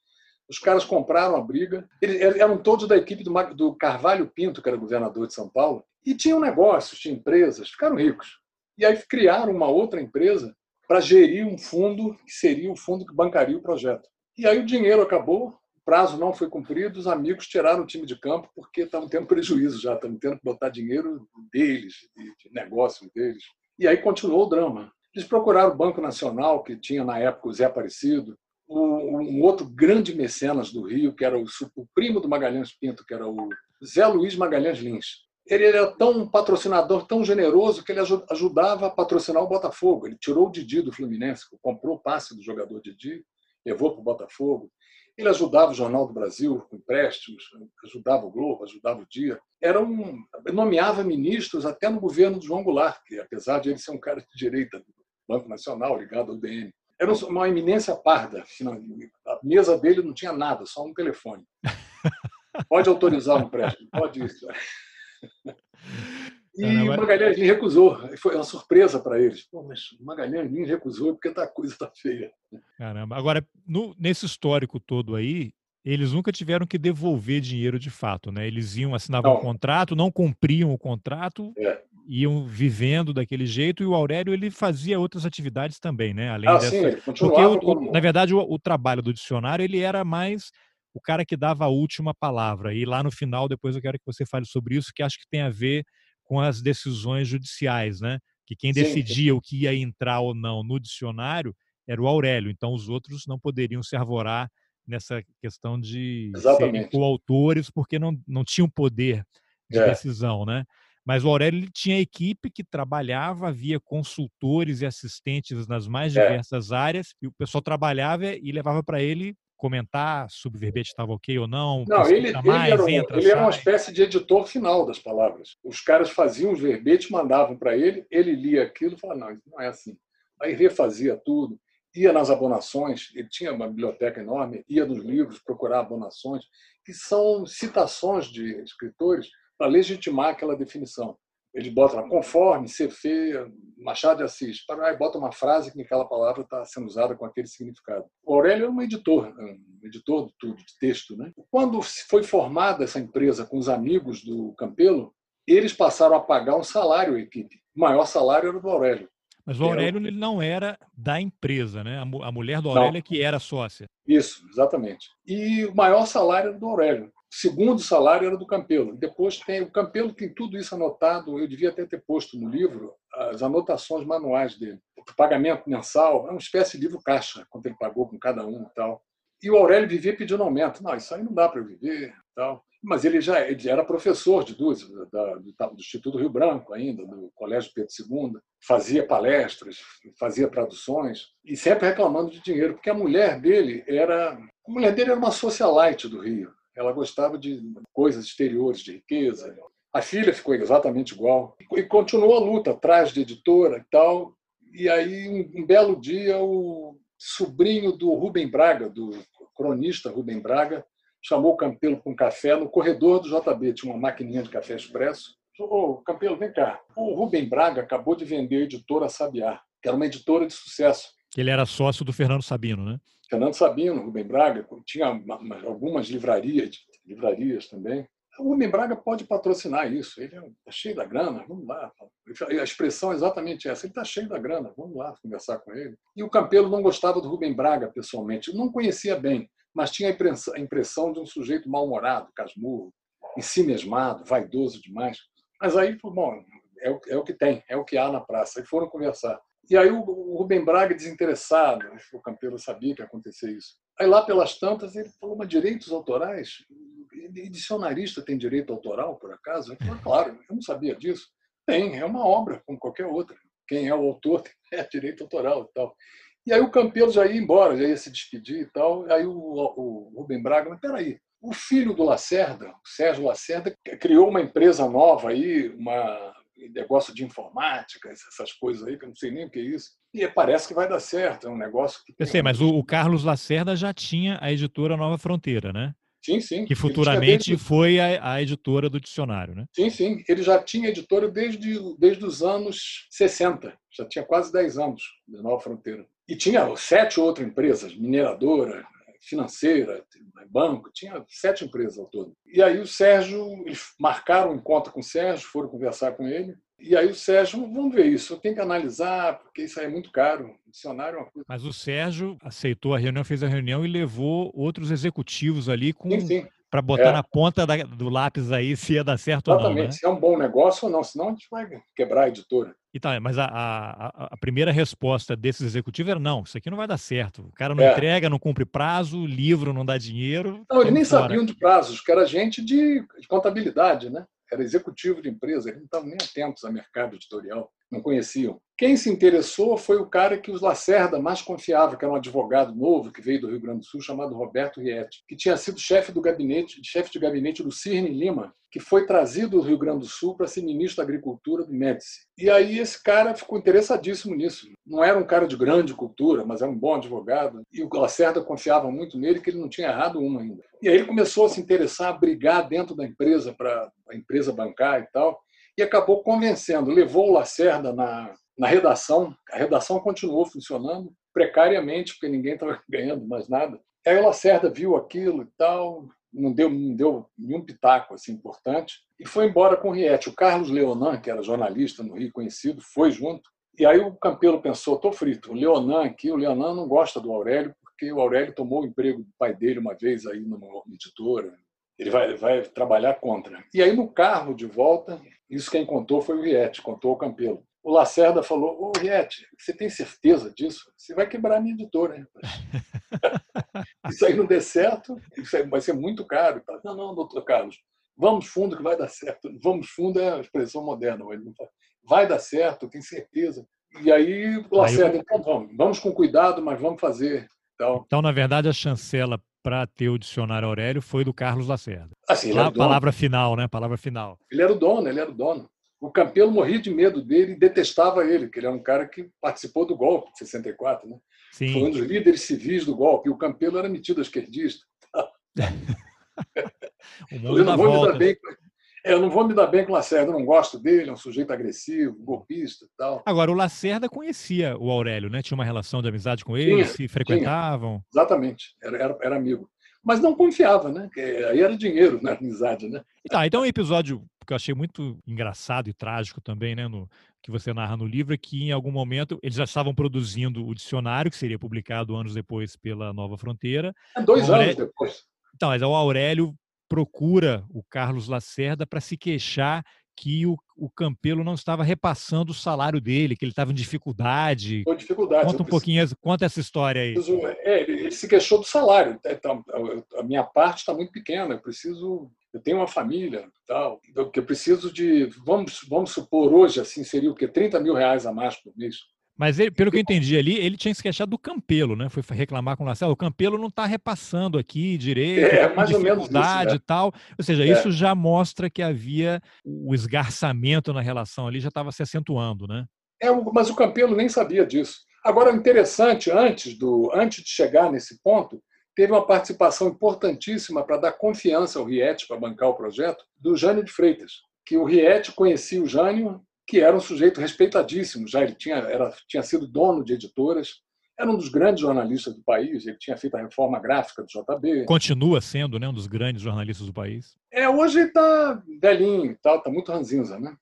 Os caras compraram a briga. Eles eram todos da equipe do Carvalho Pinto, que era governador de São Paulo, e tinham negócios, tinham empresas, ficaram ricos. E aí criaram uma outra empresa para gerir um fundo que seria o fundo que bancaria o projeto. E aí o dinheiro acabou, prazo não foi cumprido, os amigos tiraram o time de campo porque estavam tendo prejuízo já, estavam tendo que botar dinheiro deles, de negócio deles. E aí continuou o drama. Eles procuraram o Banco Nacional, que tinha na época o Zé Aparecido, um outro grande mecenas do Rio, que era o, o primo do Magalhães Pinto, que era o Zé Luiz Magalhães Lins. Ele era tão patrocinador, tão generoso, que ele ajudava a patrocinar o Botafogo. Ele tirou o Didi do Fluminense, comprou o passe do jogador Didi, levou para o Botafogo. Ele ajudava o Jornal do Brasil com empréstimos, ajudava o Globo, ajudava o Dia. Era um, nomeava ministros até no governo de João Goulart, que apesar de ele ser um cara de direita do Banco Nacional, ligado ao DN. Era uma eminência parda. A mesa dele não tinha nada, só um telefone. Pode autorizar um empréstimo, pode isso. E Caramba. o Magalhães recusou. Foi uma surpresa para eles. Pô, mas o Magalhães recusou porque a coisa está feia. Caramba. Agora, no, nesse histórico todo aí, eles nunca tiveram que devolver dinheiro de fato, né? Eles iam, assinavam um contrato, não cumpriam o contrato, é. iam vivendo daquele jeito, e o Aurélio ele fazia outras atividades também, né? Além ah, dessa... sim, ele continuava Porque, o, na verdade, o, o, trabalho do dicionário ele era mais o cara que dava a última palavra. E lá no final, depois eu quero que você fale sobre isso, que acho que tem a ver com as decisões judiciais, né? Que quem decidia sim. o que ia entrar ou não no dicionário era o Aurélio. Então os outros não poderiam se arvorar nessa questão de Exatamente. serem coautores, porque não, não tinham poder de é. decisão, né? Mas o Aurélio tinha equipe que trabalhava, havia consultores e assistentes nas mais é. diversas é. áreas, e o pessoal trabalhava e levava para ele comentar se o verbete estava ok ou não? Não, ele, mais, ele, era, entra, ele era, uma espécie de editor final das palavras. Os caras faziam os verbetes, mandavam para ele, ele lia aquilo e falava, não, não é assim. Aí refazia tudo, ia nas abonações, ele tinha uma biblioteca enorme, ia nos livros procurar abonações, que são citações de escritores para legitimar aquela definição. Ele bota lá, conforme, feia, Machado de Assis, para aí bota uma frase que aquela palavra está sendo usada com aquele significado. O Aurélio é um editor, um editor de tudo, de texto. Né? Quando foi formada essa empresa com os amigos do Campelo, eles passaram a pagar um salário à equipe. O maior salário era do Aurélio. Mas o Aurélio ele não era da empresa, né? A mulher do Aurélio não. é que era sócia. Isso, exatamente. E o maior salário era do Aurélio segundo salário era do Campelo. Depois tem o Campelo tem tudo isso anotado. Eu devia até ter posto no livro as anotações manuais dele. O pagamento mensal é uma espécie de livro caixa, quanto ele pagou com cada um e tal. E o Aurélio vivia pedindo aumento. Não, isso aí não dá para viver, tal. Mas ele já ele era professor de duas, da, do, do Instituto Rio Branco ainda, do Colégio Pedro II, fazia palestras, fazia traduções e sempre reclamando de dinheiro, porque a mulher dele era a mulher dele era uma socialite do Rio ela gostava de coisas exteriores, de riqueza. A filha ficou exatamente igual. E continuou a luta atrás de editora e tal. E aí, um, belo dia, o sobrinho do Rubem Braga, do cronista Rubem Braga, chamou o Campelo para um café no corredor do JB. Tinha uma maquininha de café expresso. Ô, Campelo, vem cá. O Rubem Braga acabou de vender a editora Sabiá, que era uma editora de sucesso. Ele era sócio do Fernando Sabino, né? Fernando Sabino, Rubem Braga, tinha algumas livrarias, livrarias também. O Rubem Braga pode patrocinar isso, ele está é, cheio da grana, vamos lá. A expressão é exatamente essa, ele está cheio da grana, vamos lá conversar com ele. E o Campelo não gostava do Rubem Braga pessoalmente, não conhecia bem, mas tinha a impressão de um sujeito mal-humorado, casmurro, em si mesmado, vaidoso demais. Mas aí, bom, é é o que tem, é o que há na praça. E foram conversar. E aí o Rubem Braga, desinteressado, o Campelo sabia que ia acontecer isso. Aí lá pelas tantas ele falou, mas direitos autorais? Dicionarista tem direito autoral, por acaso? Eu falei, claro, eu não sabia disso. Tem, é uma obra, como qualquer outra. Quem é o autor é direito autoral e tal. E aí o Campelo já ia embora, já ia se despedir e tal. Aí o, o Rubem Braga, mas peraí, o filho do Lacerda, o Sérgio Lacerda, criou uma empresa nova aí, uma negócio de informática, essas coisas aí, que eu não sei nem o que é isso. E parece que vai dar certo, é um negócio que. Eu sei, mas o, o Carlos Lacerda já tinha a editora Nova Fronteira, né? Sim, sim. Que futuramente desde... foi a, a, editora do dicionário, né? Sim, sim. Ele já tinha editora desde, desde os anos 60. Já tinha quase 10 anos da Nova Fronteira. E tinha sete outras empresas, mineradora, financeira, banco, tinha sete empresas ao todo. E aí o Sérgio, eles marcaram um encontro com o Sérgio, foram conversar com ele. E aí o Sérgio, vamos ver isso, eu tenho que analisar, porque isso aí é muito caro. O dicionário é uma coisa. Mas o Sérgio aceitou a reunião, fez a reunião e levou outros executivos ali com para botar é. na ponta da, do lápis aí se ia dar certo Exatamente, ou não. Né? se é um bom negócio ou não, senão a gente vai quebrar a editora. Então, mas a, a, a, primeira resposta desses executivos era: não, isso aqui não vai dar certo. O cara não é. entrega, não cumpre prazo, livro não dá dinheiro. Não, eles nem fora. sabiam de prazos, que era gente de, de contabilidade, né? era executivo de empresa, eles não estavam nem atentos ao mercado editorial, não conheciam. Quem se interessou foi o cara que os Lacerda mais confiava, que era um advogado novo que veio do Rio Grande do Sul, chamado Roberto Rietti, que tinha sido chefe do gabinete, chefe de gabinete do Cirne Lima, que foi trazido do Rio Grande do Sul para ser ministro da Agricultura do Médici. E aí esse cara ficou interessadíssimo nisso. Não era um cara de grande cultura, mas era um bom advogado. E o Lacerda confiava muito nele, que ele não tinha errado uma ainda. E aí ele começou a se interessar, a brigar dentro da empresa para a empresa bancar e tal, e acabou convencendo, levou o Lacerda na, na redação. A redação continuou funcionando precariamente, porque ninguém estava ganhando mais nada. Aí o Lacerda viu aquilo e tal, não deu, não deu nenhum pitaco assim, importante, e foi embora com o Riete. O Carlos Leonan, que era jornalista no Rio conhecido, foi junto. E aí o Campelo pensou, estou frito, o Leonan aqui, o Leonan não gosta do Aurélio, porque o Aurélio tomou o emprego do pai dele uma vez aí numa editora, ele vai, vai trabalhar contra. E aí no carro de volta, isso quem contou foi o Riete, contou o Campelo. O Lacerda falou, ô Riete, você tem certeza disso? Você vai quebrar a minha editora. Hein? isso aí não der certo, isso aí vai ser muito caro. Não, não, doutor Carlos, vamos fundo que vai dar certo. Vamos fundo é a expressão moderna. Ele não fala, vai dar certo, tenho certeza. E aí o Lacerda, então vamos, vamos com cuidado, mas vamos fazer. Então, então na verdade, a chancela para ter o dicionário Aurélio foi do Carlos Lacerda. Assim, a palavra final, né? Palavra final. Ele era o dono, ele era o dono. O Campelo morria de medo dele e detestava ele, que ele é um cara que participou do golpe de 64, né? Sim. Foi um dos líderes civis do golpe. E o Campelo era metido esquerdista. o mundo eu não vou volta. me dar bem. É, eu não vou me dar bem com o Lacerda, eu não gosto dele, é um sujeito agressivo, golpista e tal. Agora, o Lacerda conhecia o Aurélio, né? Tinha uma relação de amizade com ele, tinha, se frequentavam. Tinha. Exatamente, era, era, era, amigo. Mas não confiava, né? Aí era dinheiro na amizade, né? Tá, então o um episódio que eu achei muito engraçado e trágico também, né? No, que você narra no livro, é que em algum momento eles já estavam produzindo o dicionário, que seria publicado anos depois pela Nova Fronteira. É dois Aurélio... anos depois. Então, mas o Aurélio procura o Carlos Lacerda para se queixar que o, o Campelo não estava repassando o salário dele, que ele estava em dificuldade. Com dificuldade. Conta um pouquinho, conta essa história aí. É, ele, ele, se queixou do salário. Então, a minha parte está muito pequena, eu preciso, eu tenho uma família, tal, que eu preciso de, vamos, vamos supor hoje, assim, seria o quê? 30 mil reais a mais por mês. Mas ele, pelo que eu entendi ali, ele tinha se queixado do Campelo, né? Foi reclamar com o Marcelo. O Campelo não está repassando aqui direito, é, mais dificuldade isso, né? e tal. Ou seja, é. isso já mostra que havia o esgarçamento na relação ali, já estava se acentuando, né? É, mas o Campelo nem sabia disso. Agora, interessante, antes, do, antes de chegar nesse ponto, teve uma participação importantíssima para dar confiança ao Riete para bancar o projeto, do Jânio de Freitas, que o Riete conhecia o Jânio que era um sujeito respeitadíssimo, já ele tinha, era, tinha sido dono de editoras, era um dos grandes jornalistas do país, ele tinha feito a reforma gráfica do JB. Continua sendo né, um dos grandes jornalistas do país. É, hoje ele está velhinho e tal, está muito ranzinza, né?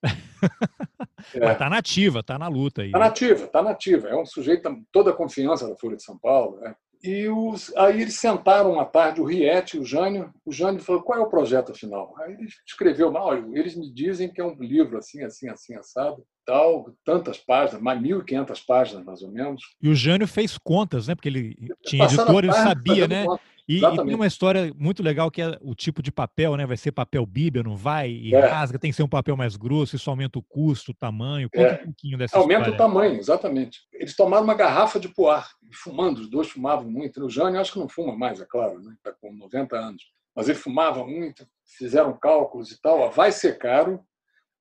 é. Mas está nativa, está na luta aí. Está nativa, está nativa. É um sujeito toda a confiança da Folha de São Paulo. Né? E os, aí eles sentaram uma tarde, o Riete e o Jânio. O Jânio falou: qual é o projeto afinal? Aí ele escreveu: olha, eles me dizem que é um livro assim, assim, assim, assado, tal, tantas páginas, mais 1.500 páginas mais ou menos. E o Jânio fez contas, né? Porque ele tinha editor, ele sabia, né? Conta. E, e, tem uma história muito legal que é o tipo de papel, né? Vai ser papel bíblia, não vai? E é. rasga, tem que ser um papel mais grosso, isso aumenta o custo, o tamanho. Conta é. um pouquinho dessa Aumenta história. o tamanho, exatamente. Eles tomaram uma garrafa de poar, fumando, os dois fumavam muito. O Jânio acho que não fuma mais, é claro, né? Está com 90 anos. Mas ele fumava muito, fizeram cálculos e tal. Vai ser caro,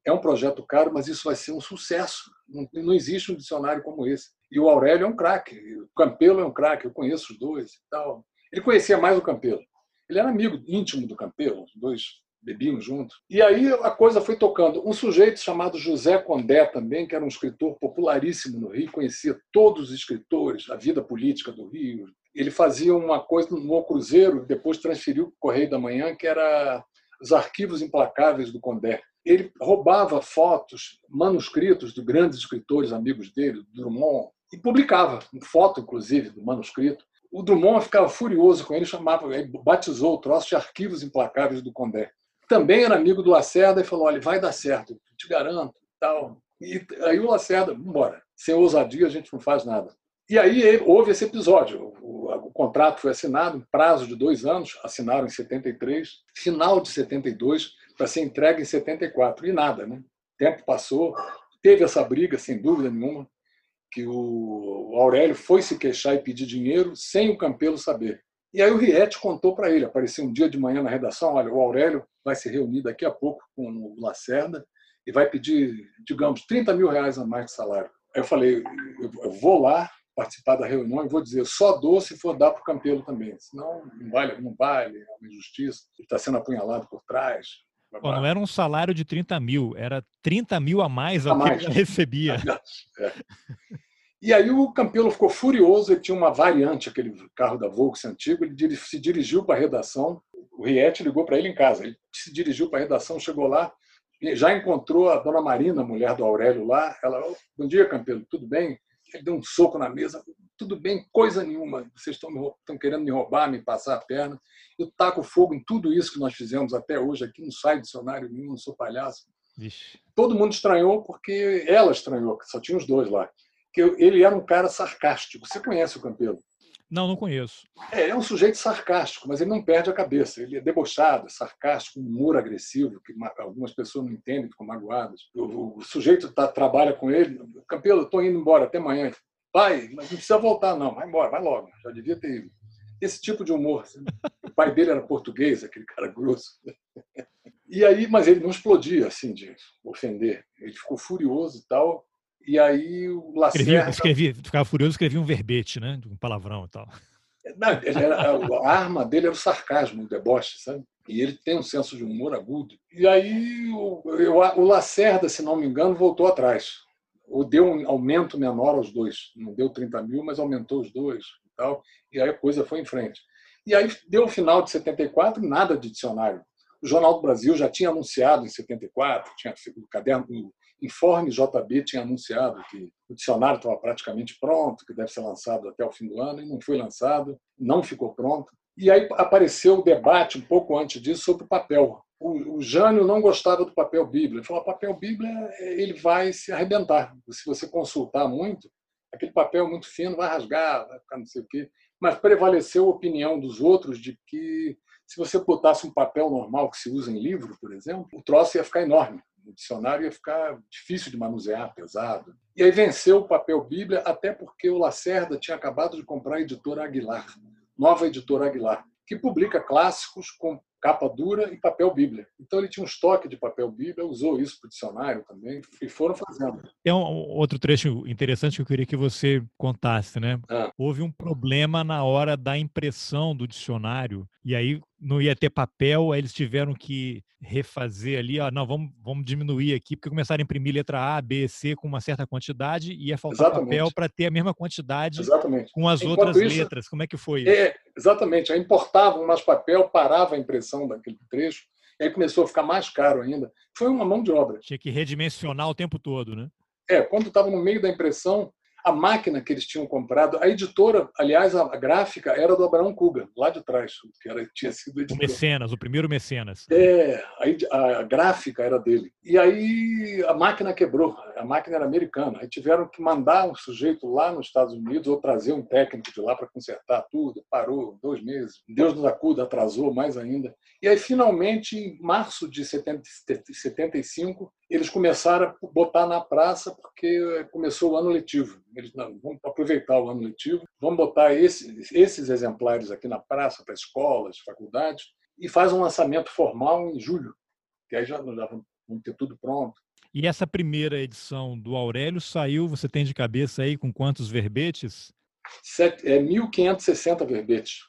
é um projeto caro, mas isso vai ser um sucesso. Não, não existe um dicionário como esse. E o Aurélio é um craque, o Campelo é um craque, eu conheço os dois e tal. Ele conhecia mais o Campelo. Ele era amigo íntimo do Campelo, os dois bebiam juntos. E aí a coisa foi tocando. Um sujeito chamado José Condé também, que era um escritor popularíssimo no Rio, conhecia todos os escritores, a vida política do Rio. Ele fazia uma coisa no Cruzeiro, depois transferiu para o Correio da Manhã, que era os arquivos implacáveis do Condé. Ele roubava fotos, manuscritos de grandes escritores amigos dele, Drummond, e publicava, foto inclusive do manuscrito. O Drummond ficava furioso com ele, chamava, batizou o troço de Arquivos Implacáveis do Condé. Também era amigo do Lacerda e falou: olha, vai dar certo, te garanto. Tal. E aí o Lacerda, embora, sem ousadia a gente não faz nada. E aí houve esse episódio. O, o, contrato foi assinado, em prazo de dois anos, assinaram em 73. Final de 72, para ser entregue em 74. E nada, né? O tempo passou, teve essa briga, sem dúvida nenhuma, que o Aurélio foi se queixar e pedir dinheiro sem o Campelo saber. E aí o Riete contou para ele, apareceu um dia de manhã na redação, olha, o Aurélio vai se reunir daqui a pouco com o Lacerda e vai pedir, digamos, 30 mil reais a mais de salário. Aí eu falei, eu vou lá participar da reunião e vou dizer, só dou se for dar para o Campelo também, senão não vale, não vale, é uma injustiça, ele está sendo apunhalado por trás. Bom, não era um salário de 30 mil, era 30 mil a mais ao a mais. que ele recebia. É. E aí o Campelo ficou furioso, ele tinha uma variante, aquele carro da Volkswagen antigo, ele se dirigiu para a redação, o Riete ligou para ele em casa, ele se dirigiu para a redação, chegou lá, já encontrou a dona Marina, mulher do Aurélio lá, ela, bom dia Campelo, tudo bem? Ele deu um soco na mesa, tudo bem, coisa nenhuma, vocês estão, me, estão querendo me roubar, me passar a perna, eu taco fogo em tudo isso que nós fizemos até hoje aqui, não sai dicionário nenhum, não sou palhaço. Ixi. Todo mundo estranhou porque ela estranhou, só tinha os dois lá que ele era um cara sarcástico. Você conhece o Campelo? Não, não conheço. É, é um sujeito sarcástico, mas ele não perde a cabeça. Ele é debochado, é sarcástico, um humor agressivo, que algumas pessoas não entendem, ficam magoadas. O, o sujeito tá, trabalha com ele. Campelo, estou indo embora, até amanhã. Pai, mas não precisa voltar, não. Vai embora, vai logo. Já devia ter ido. Esse tipo de humor. Assim. O pai dele era português, aquele cara grosso. E aí, mas ele não explodia assim de ofender. Ele ficou furioso e tal. E aí o Lacerda... Escrevi, ficava furioso, escrevia um verbete, né? Um palavrão e tal. Não, era, a arma dele era o sarcasmo, o deboche, sabe? E ele tem um senso de humor agudo. E aí o, o Lacerda, se não me engano, voltou atrás. Ou deu um aumento menor aos dois. Não deu 30 mil, mas aumentou os dois e tal. E aí a coisa foi em frente. E aí deu o final de 74, nada de dicionário. O Jornal do Brasil já tinha anunciado em 74, tinha o caderno, Informe JB tinha anunciado que o dicionário estava praticamente pronto, que deve ser lançado até o fim do ano, e não foi lançado, não ficou pronto. E aí apareceu o debate, um pouco antes disso, sobre o papel. O, o Jânio não gostava do papel Bíblia. Ele falou: papel Bíblia ele vai se arrebentar. Se você consultar muito, aquele papel muito fino vai rasgar, vai ficar não sei o quê. Mas prevaleceu a opinião dos outros de que se você botasse um papel normal que se usa em livro, por exemplo, o troço ia ficar enorme o dicionário ia ficar difícil de manusear, pesado. E aí venceu o papel Bíblia, até porque o Lacerda tinha acabado de comprar a editora Aguilar, nova editora Aguilar, que publica clássicos com capa dura e papel Bíblia. Então ele tinha um estoque de papel Bíblia, usou isso para o dicionário também e foram fazendo. Tem um outro trecho interessante que eu queria que você contasse, né? Ah. Houve um problema na hora da impressão do dicionário e aí não ia ter papel, aí eles tiveram que refazer ali, ó, não, vamos, vamos diminuir aqui, porque começaram a imprimir letra A, B, C com uma certa quantidade e ia faltar exatamente. papel para ter a mesma quantidade exatamente. com as Enquanto outras isso, letras. Como é que foi isso? É, exatamente, aí importavam mais papel, parava a impressão daquele trecho, e aí começou a ficar mais caro ainda. Foi uma mão de obra. Tinha que redimensionar o tempo todo, né? É, quando estava no meio da impressão, a máquina que eles tinham comprado, a editora, aliás, a gráfica era do Abraão Kuga, lá de trás, que era, tinha sido editor. O Mecenas, o primeiro Mecenas. É, a, a, gráfica era dele. E aí a máquina quebrou, a máquina era americana. Aí tiveram que mandar um sujeito lá nos Estados Unidos ou trazer um técnico de lá para consertar tudo. Parou dois meses. Deus nos acuda, atrasou mais ainda. E aí, finalmente, em março de 70, 75, eles começaram a botar na praça porque começou o ano letivo. Eles não, vamos aproveitar o ano letivo, vamos botar esses, esses exemplares aqui na praça para escolas, faculdades e faz um lançamento formal em julho, que aí já, já vamos ter tudo pronto. E essa primeira edição do Aurélio saiu, você tem de cabeça aí com quantos verbetes? Sete, é 1.560 verbetes.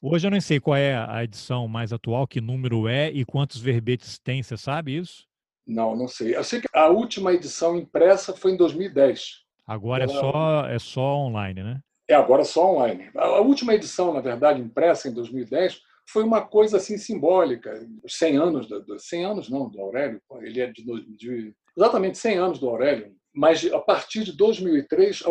Hoje eu não sei qual é a edição mais atual, que número é e quantos verbetes tem, você sabe isso? Não, não sei. Eu sei que a última edição impressa foi em 2010. Agora é só, é só online, né? É, agora só online. A última edição, na verdade, impressa em 2010, foi uma coisa assim simbólica. 100 anos, do, 100 anos não, do Aurélio, ele é de, de exatamente 100 anos do Aurélio, mas a partir de 2003,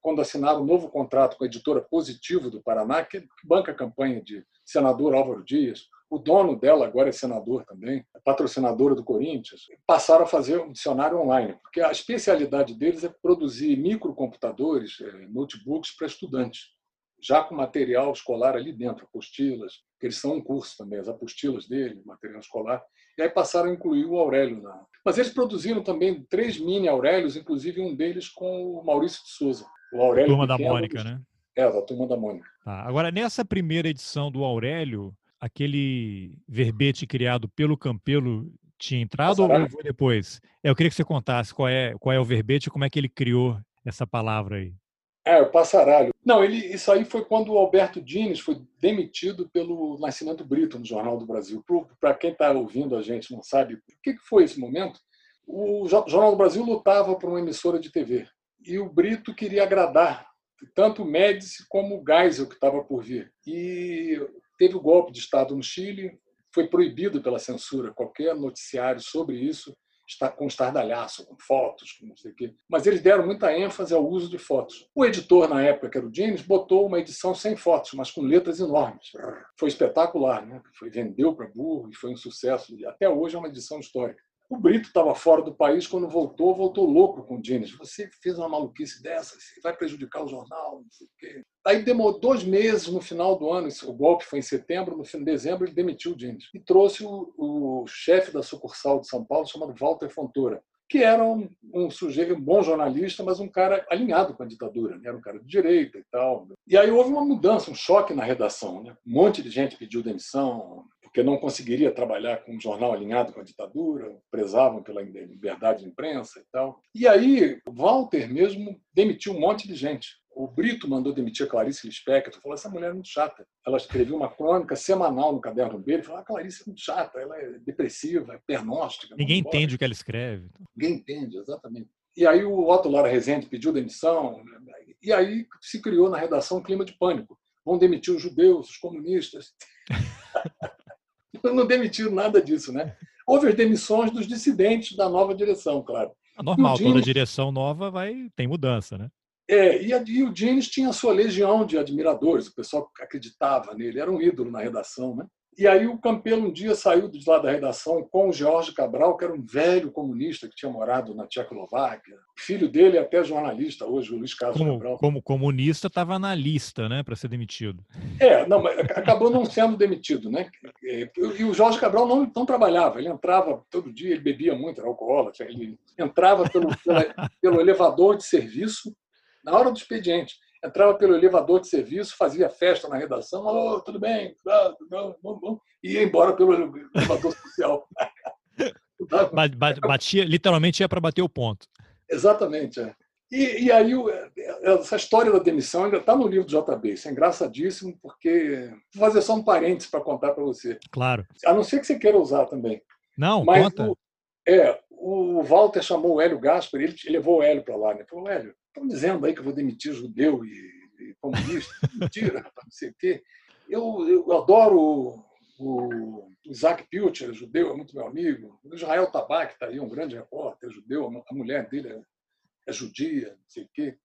quando assinaram um novo contrato com a editora Positivo do Paraná, que banca a campanha de senador Álvaro Dias, o dono dela agora é senador também, é patrocinadora do Corinthians, passaram a fazer um dicionário online, porque a especialidade deles é produzir microcomputadores, é, notebooks para estudantes, já com material escolar ali dentro, apostilas. Que eles são um curso também, as apostilas dele, material escolar. E aí passaram a incluir o Aurélio. Na... Mas eles produziram também três mini Aurélios, inclusive um deles com o Maurício de Souza. O Aurélio Turma da Mônica, dos... né? É, da Turma da Mônica. Tá. Agora, nessa primeira edição do Aurélio, aquele verbete criado pelo Campelo tinha entrado ou foi depois? É, eu queria que você contasse qual é, qual é o verbete e como é que ele criou essa palavra aí. É, o passaralho. Não, ele, isso aí foi quando o Alberto Dines foi demitido pelo Nascimento Brito no Jornal do Brasil. Para quem está ouvindo a gente não sabe o que, que foi esse momento, o Jornal do Brasil lutava por uma emissora de TV e o Brito queria agradar tanto o Médici como o Geisel que estava por vir. E teve o golpe de Estado no Chile, foi proibido pela censura qualquer noticiário sobre isso, com estardalhaço, com fotos, com não sei o quê. Mas eles deram muita ênfase ao uso de fotos. O editor, na época, que era o James, botou uma edição sem fotos, mas com letras enormes. Foi espetacular, né? Foi, vendeu para burro e foi um sucesso. E até hoje é uma edição histórica. O Brito estava fora do país, quando voltou, voltou louco com o James. Você fez uma maluquice dessa, vai prejudicar o jornal, não sei o quê. Aí demorou dois meses no final do ano, o golpe foi em setembro, no fim de dezembro ele demitiu o James. E trouxe o, o chefe da sucursal de São Paulo, chamado Walter Fontoura, que era um, um, sujeito, um bom jornalista, mas um cara alinhado com a ditadura, né? era um cara de direita e tal. E aí houve uma mudança, um choque na redação. Né? Um monte de gente pediu demissão, porque não conseguiria trabalhar com um jornal alinhado com a ditadura, prezavam pela liberdade de imprensa e tal. E aí, Walter mesmo demitiu um monte de gente. O Brito mandou demitir a Clarice Lispector, falou: essa mulher é muito chata. Ela escreveu uma crônica semanal no caderno dele, falou: a ah, Clarice é muito chata, ela é depressiva, é pernóstica. Ninguém entende o que ela escreve. Ninguém entende, exatamente. E aí o Otto Lara Rezende pediu demissão, e aí se criou na redação um clima de pânico. Vão demitir os judeus, os comunistas. não demitiram nada disso, né? Houve as demissões dos dissidentes da nova direção, claro. É normal, toda direção nova vai tem mudança, né? É, e, a, e o James tinha a sua legião de admiradores, o pessoal acreditava nele, era um ídolo na redação, né? E aí o Campelo um dia saiu de lá da redação com o Jorge Cabral, que era um velho comunista que tinha morado na Tchecoslováquia. O filho dele é até jornalista hoje, o Luiz Carlos como, Cabral. Como comunista estava na lista, né, para ser demitido. É, não, mas acabou não sendo demitido, né? E o Jorge Cabral não, não trabalhava, ele entrava todo dia, ele bebia muito, era alcoólatra, ele entrava pelo, pelo elevador de serviço na hora do expediente entrava pelo elevador de serviço, fazia festa na redação, oh, tudo bem, não, não, e ia embora pelo elevador social. Batia, literalmente ia para bater o ponto. Exatamente. É. E, e, aí, essa história da demissão ainda está no livro do JB. Isso é engraçadíssimo, porque. Vou fazer só um parênteses para contar para você. Claro. A não ser que você queira usar também. Não, Mas conta. O, é, o Walter chamou o Hélio Gasper, ele levou o Hélio para lá. Né? Falou: Hélio, estão dizendo aí que eu vou demitir judeu e, e comunista. Mentira, não sei o quê. Eu, eu adoro o, o Isaac Pilcher, judeu, é muito meu amigo. O Israel Tabac está aí, um grande repórter judeu. A mulher dele é, é judia, não sei o quê.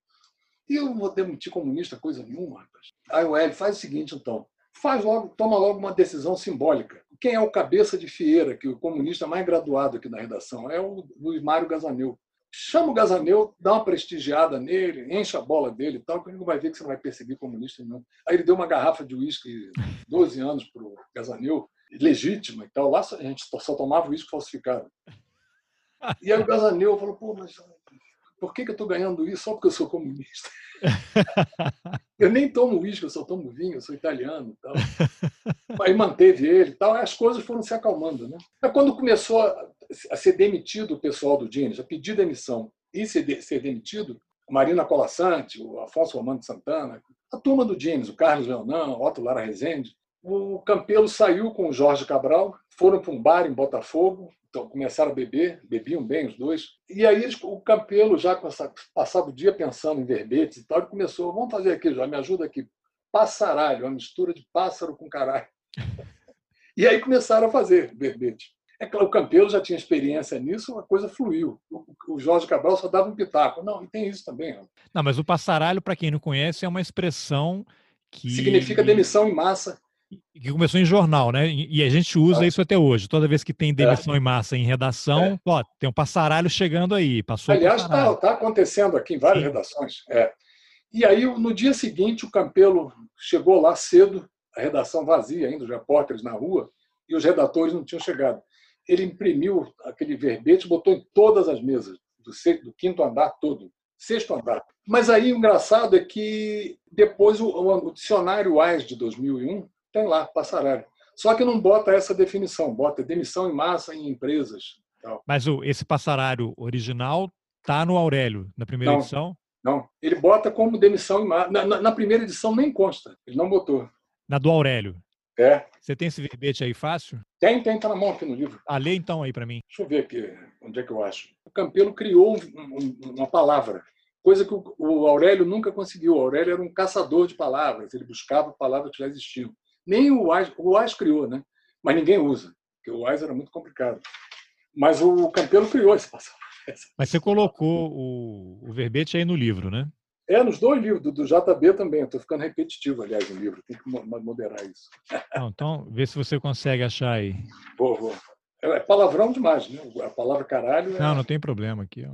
E eu não vou demitir comunista coisa nenhuma, rapaz. Aí o Hélio faz o seguinte, então. Faz logo, toma logo uma decisão simbólica. Quem é o cabeça de fieira, que é o comunista mais graduado aqui na redação? É o Luiz Mário Gazaneu chama o Gazaneu, dá uma prestigiada nele, enche a bola dele e tal, que ele não vai ver que você não vai perseguir comunista não. Aí ele deu uma garrafa de uísque, 12 anos, para o Gazaneu, legítima e tal. Lá a gente só tomava uísque falsificado. E aí o Gazaneu falou, pô, mas por que, que eu estou ganhando isso só porque eu sou comunista? eu nem tomo uísque, eu só tomo vinho, eu sou italiano e tal. Aí manteve ele e tal, as coisas foram se acalmando. Né? Aí quando começou a ser demitido o pessoal do Dines, a pedir demissão e ser, de, ser demitido, a Marina Colassante, o Afonso Romano de Santana, a turma do Dines, o Carlos Leonão, o Otto Lara Rezende, o Campelo saiu com o Jorge Cabral, foram para um bar em Botafogo, então, começaram a beber, bebiam bem os dois. E aí o Campelo, já com essa, passado o dia pensando em verbetes e tal, ele começou, vamos fazer aqui, já me ajuda aqui, passaralho, uma mistura de pássaro com caralho. E aí começaram a fazer verbete. É claro, o Campelo já tinha experiência nisso, a coisa fluiu. O Jorge Cabral só dava um pitaco. Não, e tem isso também. Não, mas o passaralho, para quem não conhece, é uma expressão que. Significa demissão em massa que começou em jornal, né? E a gente usa é. isso até hoje. Toda vez que tem demissão é. em massa em redação, é. ó, tem um passaralho chegando aí. Passou Aliás, está tá acontecendo aqui em várias Sim. redações. É. E aí, no dia seguinte, o Campelo chegou lá cedo, a redação vazia ainda, os repórteres na rua, e os redatores não tinham chegado. Ele imprimiu aquele verbete, botou em todas as mesas, do, sexto, do quinto andar todo, sexto andar. Mas aí o engraçado é que depois o, o dicionário WISE de 2001 tem lá, passaralho. Só que não bota essa definição, bota demissão em massa em empresas. Tal. Mas o, esse passarário original está no Aurélio, na primeira não, edição? Não, ele bota como demissão em massa. Na, na, na, primeira edição nem consta, ele não botou. Na do Aurélio? É. Você tem esse verbete aí fácil? Tem, tem, está na mão aqui no livro. Ah, lê então aí para mim. Deixa eu ver aqui, onde é que eu acho. O Campelo criou um, um, uma palavra, coisa que o, o, Aurélio nunca conseguiu. O Aurélio era um caçador de palavras, ele buscava palavras que já existiam. Nem o Wise, o Wise criou, né? mas ninguém usa, porque o Wise era muito complicado. Mas o Campelo criou esse palavra. Mas você colocou o, o verbete aí no livro, né? É, nos dois livros, do, do JB também. Estou ficando repetitivo, aliás, no livro. Tem que moderar isso. Não, então, vê se você consegue achar aí. Vou, vou. É palavrão demais, né? A palavra caralho. É... Não, não tem problema aqui. Ó.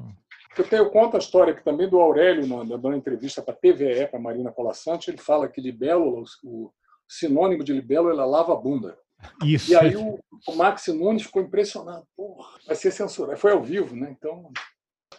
Eu, tenho, eu conto a história que também do Aurélio, na, na entrevista para a TVE, para Marina Colassante, ele fala que libélula, o, o sinônimo de libélula é lava a bunda. Isso. E aí o, o Max Nunes ficou impressionado. Porra, vai ser censurado. Foi ao vivo, né? Então,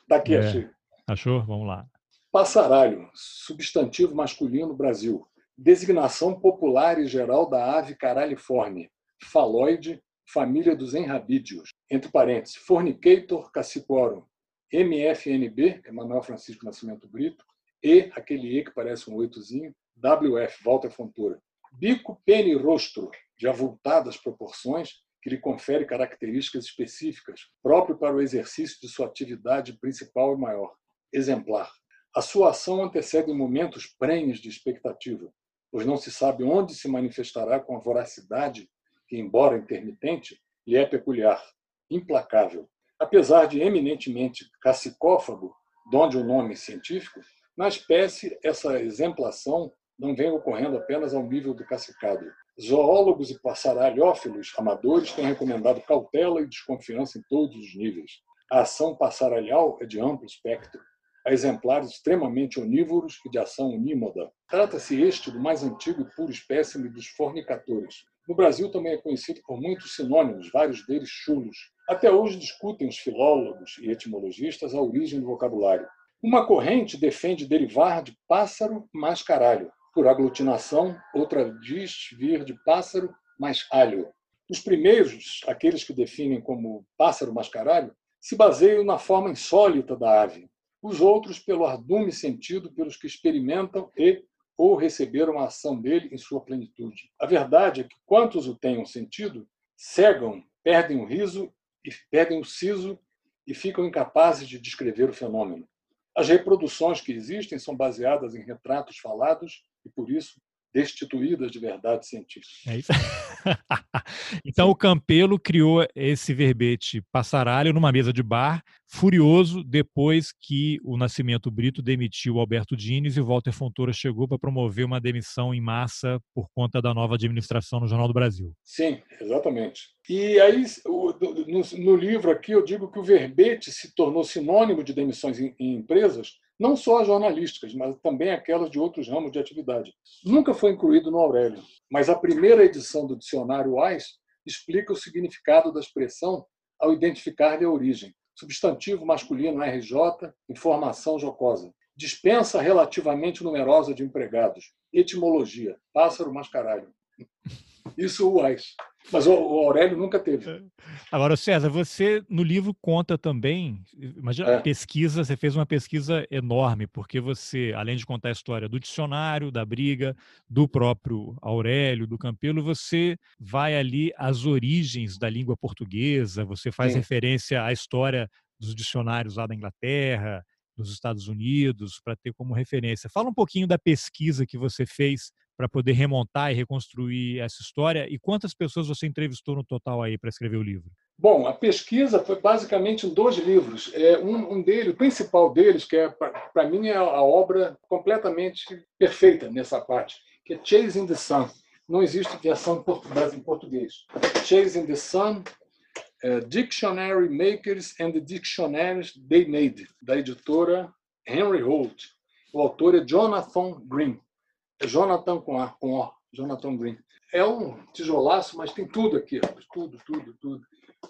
daqui é. achei. Achou? Vamos lá. Passaralho, substantivo masculino Brasil. Designação popular e geral da ave caraliforme. Faloide, família dos enrabídeos. Entre parênteses, fornicator cacicorum. MFNB, Emanuel Francisco Nascimento Brito. E, aquele E que parece um oitozinho, WF, Walter Fontoura. Bico, pene e rosto, de avultadas proporções, que lhe confere características específicas, próprio para o exercício de sua atividade principal e maior. Exemplar. A sua ação antecede momentos prenhes de expectativa, pois não se sabe onde se manifestará com a voracidade que, embora intermitente, lhe é peculiar, implacável. Apesar de eminentemente cacicófago, donde o nome científico, na espécie essa exemplação não vem ocorrendo apenas ao nível do cacicado. Zoólogos e passaralhófilos amadores têm recomendado cautela e desconfiança em todos os níveis. A ação passaralhal é de amplo espectro, a exemplares extremamente onívoros e de ação unímoda. Trata-se este do mais antigo e puro espécime dos fornicatores. No Brasil também é conhecido por muitos sinônimos, vários deles chulos. Até hoje discutem os filólogos e etimologistas a origem do vocabulário. Uma corrente defende derivar de pássaro mais caralho. Por aglutinação, outra diz vir de pássaro mais alho. Os primeiros, aqueles que definem como pássaro mascaralho, se baseiam na forma insólita da ave, os outros pelo ardume sentido pelos que experimentam e ou receberam a ação dele em sua plenitude. A verdade é que quantos o tenham sentido cegam, perdem o riso e perdem o siso e ficam incapazes de descrever o fenômeno. As reproduções que existem são baseadas em retratos falados e, por isso, destituídas de verdade científica. É isso. então Sim. o Campelo criou esse verbete passaralho numa mesa de bar, furioso depois que o Nascimento Brito demitiu Alberto Dines e o Walter Fontoura chegou para promover uma demissão em massa por conta da nova administração no Jornal do Brasil. Sim, exatamente. E aí, no, livro aqui, eu digo que o verbete se tornou sinônimo de demissões em, em empresas não só as jornalísticas, mas também aquelas de outros ramos de atividade. Nunca foi incluído no Aurélio, mas a primeira edição do dicionário Wise explica o significado da expressão ao identificar-lhe a origem. Substantivo masculino RJ, informação jocosa. Dispensa relativamente numerosa de empregados. Etimologia, pássaro mascaralho. Isso o Wise. Mas o Aurélio nunca teve. É. Agora, César, você no livro conta também, imagina, é. pesquisa, você fez uma pesquisa enorme, porque você, além de contar a história do dicionário, da briga, do próprio Aurélio, do Campelo, você vai ali às origens da língua portuguesa, você faz Sim. referência à história dos dicionários lá da Inglaterra, dos Estados Unidos, para ter como referência. Fala um pouquinho da pesquisa que você fez para poder remontar e reconstruir essa história? E quantas pessoas você entrevistou no total aí para escrever o livro? Bom, a pesquisa foi basicamente em dois livros. É, um, um deles, o principal deles, que é para mim é a obra completamente perfeita nessa parte, que é Chasing the Sun. Não existe versão em português. Chasing the Sun, é, Dictionary Makers and the Dictionaries They Made, da editora Henry Holt. O autor é Jonathan Green. Jonathan com A, com O, Jonathan Green. É um tijolaço, mas tem tudo aqui, tudo, tudo, tudo.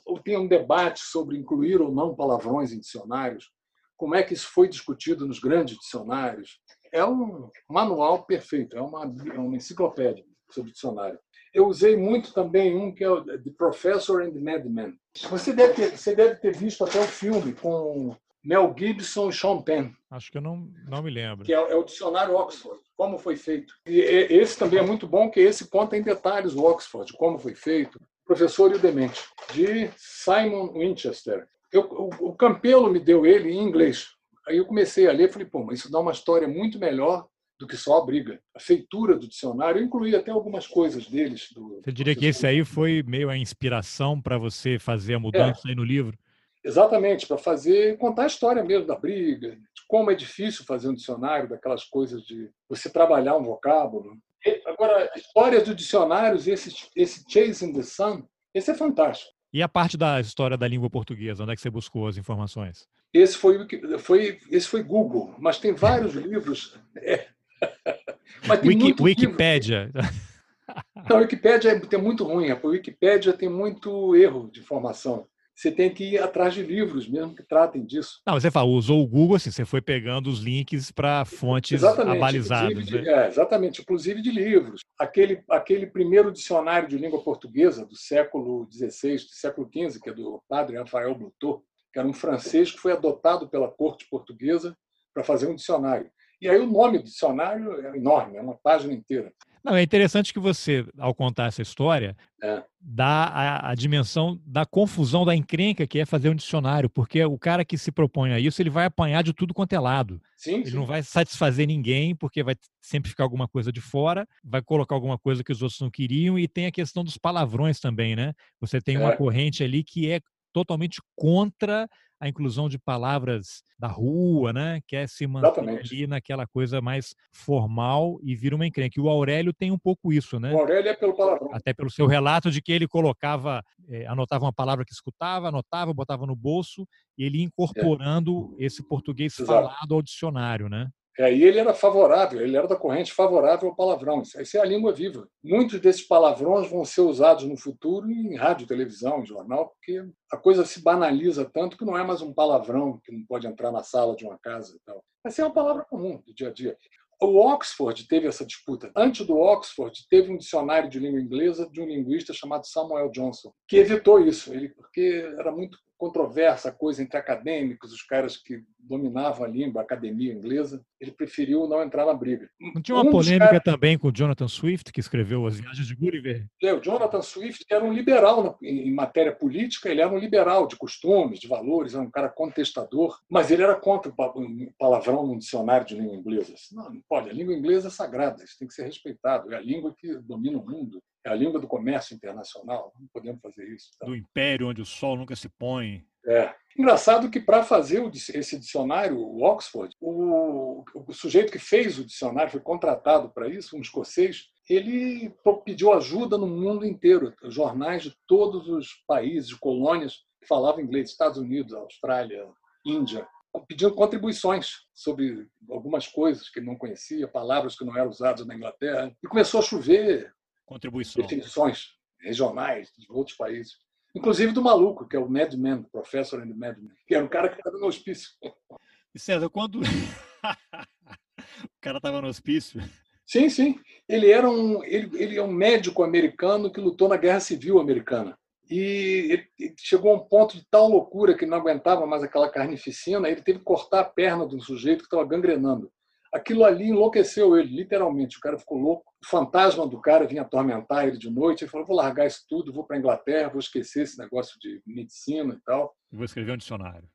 Ou tem um debate sobre incluir ou não palavrões em dicionários, como é que isso foi discutido nos grandes dicionários. É um manual perfeito, é uma, é uma enciclopédia sobre dicionário. Eu usei muito também um que é o The Professor and the Madman. Você deve ter, você deve ter visto até o filme com Mel Gibson e Sean Penn. Acho que eu não, não me lembro. Que é, é o dicionário Oxford, como foi feito. E esse também é muito bom, que esse conta em detalhes o Oxford, como foi feito. Professor e o Demente, de Simon Winchester. Eu, o, o Campelo me deu ele em inglês. Aí eu comecei a ler e falei, pô, mas isso dá uma história muito melhor do que só a briga. A feitura do dicionário, eu incluí até algumas coisas deles. Do, você diria que esse aí foi meio a inspiração para você fazer a mudança é, aí no livro? Exatamente, para fazer, contar a história mesmo da briga, de como é difícil fazer um dicionário, daquelas coisas de você trabalhar um vocábulo. E, agora, histórias do dicionários, esse, esse Chasing the Sun, esse é fantástico. E a parte da história da língua portuguesa, onde é que você buscou as informações? Esse foi, foi, esse foi Google, mas tem vários livros. É, mas tem Wiki, Wikipédia. Não, a Wikipédia é, tem muito ruim. A Wikipédia tem muito erro de informação. Você tem que ir atrás de livros mesmo que tratem disso. Não, você fala, usou o Google, assim, você foi pegando os links para fontes exatamente, abalizadas. Né? é, exatamente, inclusive de livros. Aquele, aquele primeiro dicionário de língua portuguesa do século XVI, do século XV, que é do padre Rafael Blutot, que era um francês que foi adotado pela corte portuguesa para fazer um dicionário. E aí o nome do dicionário é enorme, é uma página inteira. Não, é interessante que você, ao contar essa história, é. dá a, a, dimensão da confusão, da encrenca que é fazer um dicionário, porque o cara que se propõe a isso, ele vai apanhar de tudo quanto é lado. Sim, ele sim. não vai satisfazer ninguém, porque vai sempre ficar alguma coisa de fora, vai colocar alguma coisa que os outros não queriam, e tem a questão dos palavrões também, né? Você tem uma é. corrente ali que é totalmente contra a inclusão de palavras da rua, né? Quer se manter Exatamente. ali naquela coisa mais formal e vira uma encrenca. E o Aurélio tem um pouco isso, né? O Aurélio é pelo palavrão. Até pelo seu relato de que ele colocava, é, anotava uma palavra que escutava, anotava, botava no bolso e ele incorporando é. esse português Exato. falado ao dicionário, né? É, e ele era favorável, ele era da corrente favorável ao palavrão. Isso é a língua viva. Muitos desses palavrões vão ser usados no futuro em rádio, televisão, jornal, porque a coisa se banaliza tanto que não é mais um palavrão que não pode entrar na sala de uma casa e tal. Mas é uma palavra comum do dia a dia. O Oxford teve essa disputa. Antes do Oxford, teve um dicionário de língua inglesa de um linguista chamado Samuel Johnson, que evitou isso, ele, porque era muito controversa coisa entre acadêmicos, os caras que dominavam a língua, a academia inglesa. Ele preferiu não entrar na briga. Não tinha uma um polêmica caras... também com o Jonathan Swift, que escreveu As Viagens de Gulliver? É, o Jonathan Swift era um liberal em matéria política, ele era um liberal de costumes, de valores, era um cara contestador, mas ele era contra o palavrão no dicionário de língua inglesa. Não, não pode, a língua inglesa é sagrada, isso tem que ser respeitado, é a língua que domina o mundo é a língua do comércio internacional, não podemos fazer isso. Então. Do império onde o sol nunca se põe. É. Engraçado que para fazer esse dicionário, o Oxford, o, o sujeito que fez o dicionário, foi contratado para isso, um escocês, ele pediu ajuda no mundo inteiro, jornais de todos os países, colônias que falavam inglês, Estados Unidos, Austrália, Índia, pedindo contribuições sobre algumas coisas que não conhecia, palavras que não eram usadas na Inglaterra. E começou a chover Contribuição. definições regionais de outros países. Inclusive do maluco, que é o Madman, Professor and Madman, que era um cara que estava no hospício. E César, quando o cara estava no hospício? Sim, sim. Ele era um, ele, ele é um médico americano que lutou na Guerra Civil Americana. E ele chegou a um ponto de tal loucura que não aguentava mais aquela carnificina, ele teve que cortar a perna de um sujeito que estava gangrenando. Aquilo ali enlouqueceu ele, literalmente. O cara ficou louco. O fantasma do cara vinha atormentar ele de noite. Ele falou: vou largar isso tudo, vou para a Inglaterra, vou esquecer esse negócio de medicina e tal. Vou escrever um dicionário.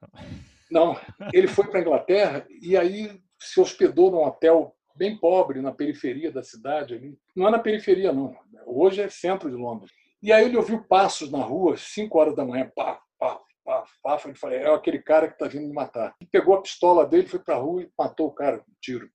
Não, ele foi para a Inglaterra e aí se hospedou num hotel bem pobre, na periferia da cidade. Ali. Não é na periferia, não. Hoje é centro de Londres. E aí ele ouviu passos na rua, 5 horas da manhã, pá, pá, pá. Ele falou, é aquele cara que está vindo me matar. Ele pegou a pistola dele, foi para a rua e matou o cara com um tiro.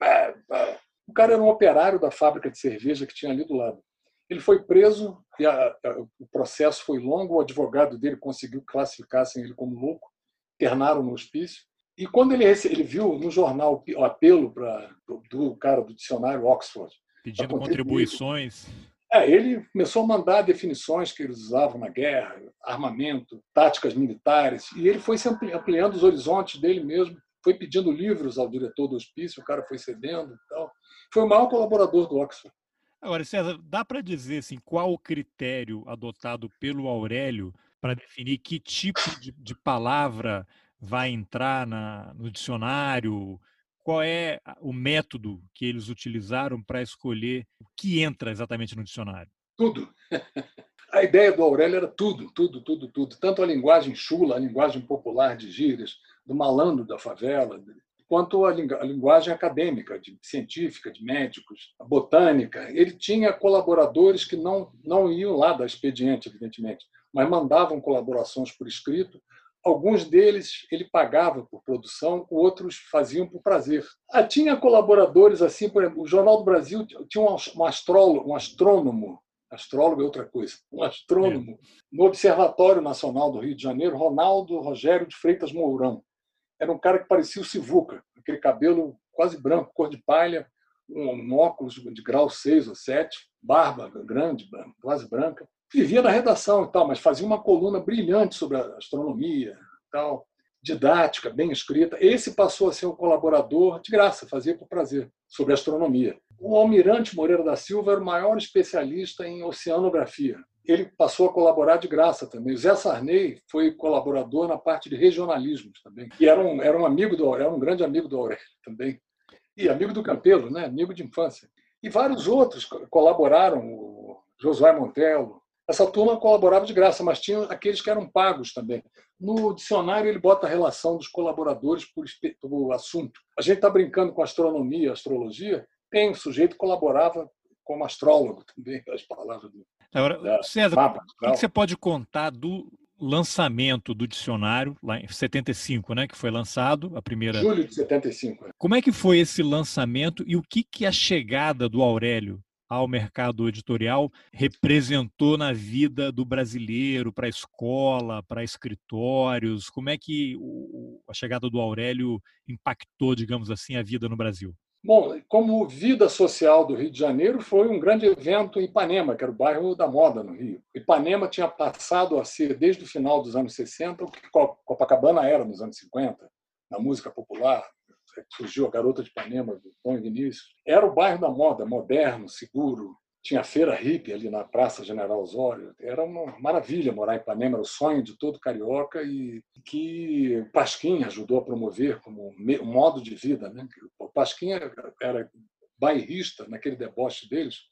O cara era um operário da fábrica de cerveja que tinha ali do lado. Ele foi preso e a, a, o processo foi longo. O advogado dele conseguiu classificar assim, ele como louco. Internaram no hospício. E quando ele, ele viu no jornal o apelo pra, do, do cara do dicionário Oxford, pedindo contribuições, É, ele começou a mandar definições que eles usavam na guerra, armamento, táticas militares, e ele foi ampliando os horizontes dele mesmo, foi pedindo livros ao diretor do hospício, o cara foi cedendo e. Foi o maior colaborador do Oxford. Agora, César, dá para dizer assim, qual o critério adotado pelo Aurélio para definir que tipo de, de palavra vai entrar na, no dicionário? Qual é o método que eles utilizaram para escolher o que entra exatamente no dicionário? Tudo. A ideia do Aurélio era tudo, tudo, tudo, tudo. Tanto a linguagem chula, a linguagem popular de gírias, do malandro da favela, quanto a, linguagem acadêmica, de, científica, de médicos, botânica. Ele tinha colaboradores que não, não iam lá da expediente, evidentemente, mas mandavam colaborações por escrito. Alguns deles ele pagava por produção, outros faziam por prazer. Ah, tinha colaboradores assim, por exemplo, o Jornal do Brasil tinha um astrólogo, um astrônomo, astrólogo é outra coisa, um astrônomo é. no Observatório Nacional do Rio de Janeiro, Ronaldo Rogério de Freitas Mourão era um cara que parecia o Sivuca, aquele cabelo quase branco, cor de palha, um óculos de grau 6 ou 7, barba grande, quase branca. Vivia na redação e tal, mas fazia uma coluna brilhante sobre a astronomia tal, didática, bem escrita. Esse passou a ser um colaborador de graça, fazia por prazer, sobre astronomia. O Almirante Moreira da Silva era o maior especialista em oceanografia ele passou a colaborar de graça também. O Zé Sarney foi colaborador na parte de regionalismo também. E era um, era um amigo do era um grande amigo do Aurélio também. E amigo do Campelo, né? amigo de infância. E vários outros colaboraram, o Josué Montelo. Essa turma colaborava de graça, mas tinha aqueles que eram pagos também. No dicionário, ele bota a relação dos colaboradores por, por assunto. A gente está brincando com astronomia, astrologia. Tem um sujeito que colaborava como astrólogo também, as palavras do, Agora, César, mapa, o que você pode contar do lançamento do dicionário, lá em 75, né, que foi lançado, a primeira... Julho de 75. É. Como é que foi esse lançamento e o que, que a chegada do Aurélio ao mercado editorial representou na vida do brasileiro, para a escola, para escritórios? Como é que a chegada do Aurélio impactou, digamos assim, a vida no Brasil? Bom, como vida social do Rio de Janeiro, foi um grande evento em Ipanema, que era o bairro da moda no Rio. Ipanema tinha passado a ser, desde o final dos anos 60, o que Copacabana era nos anos 50, na música popular. Surgiu a Garota de Ipanema, do Tom Vinícius. Era o bairro da moda, moderno, seguro, tinha feira hippie ali na Praça General Osório. Era uma maravilha morar em Ipanema, era o sonho de todo carioca e que Pasquim ajudou a promover como modo de vida. Né? O Pasquim era bairrista naquele deboche deles.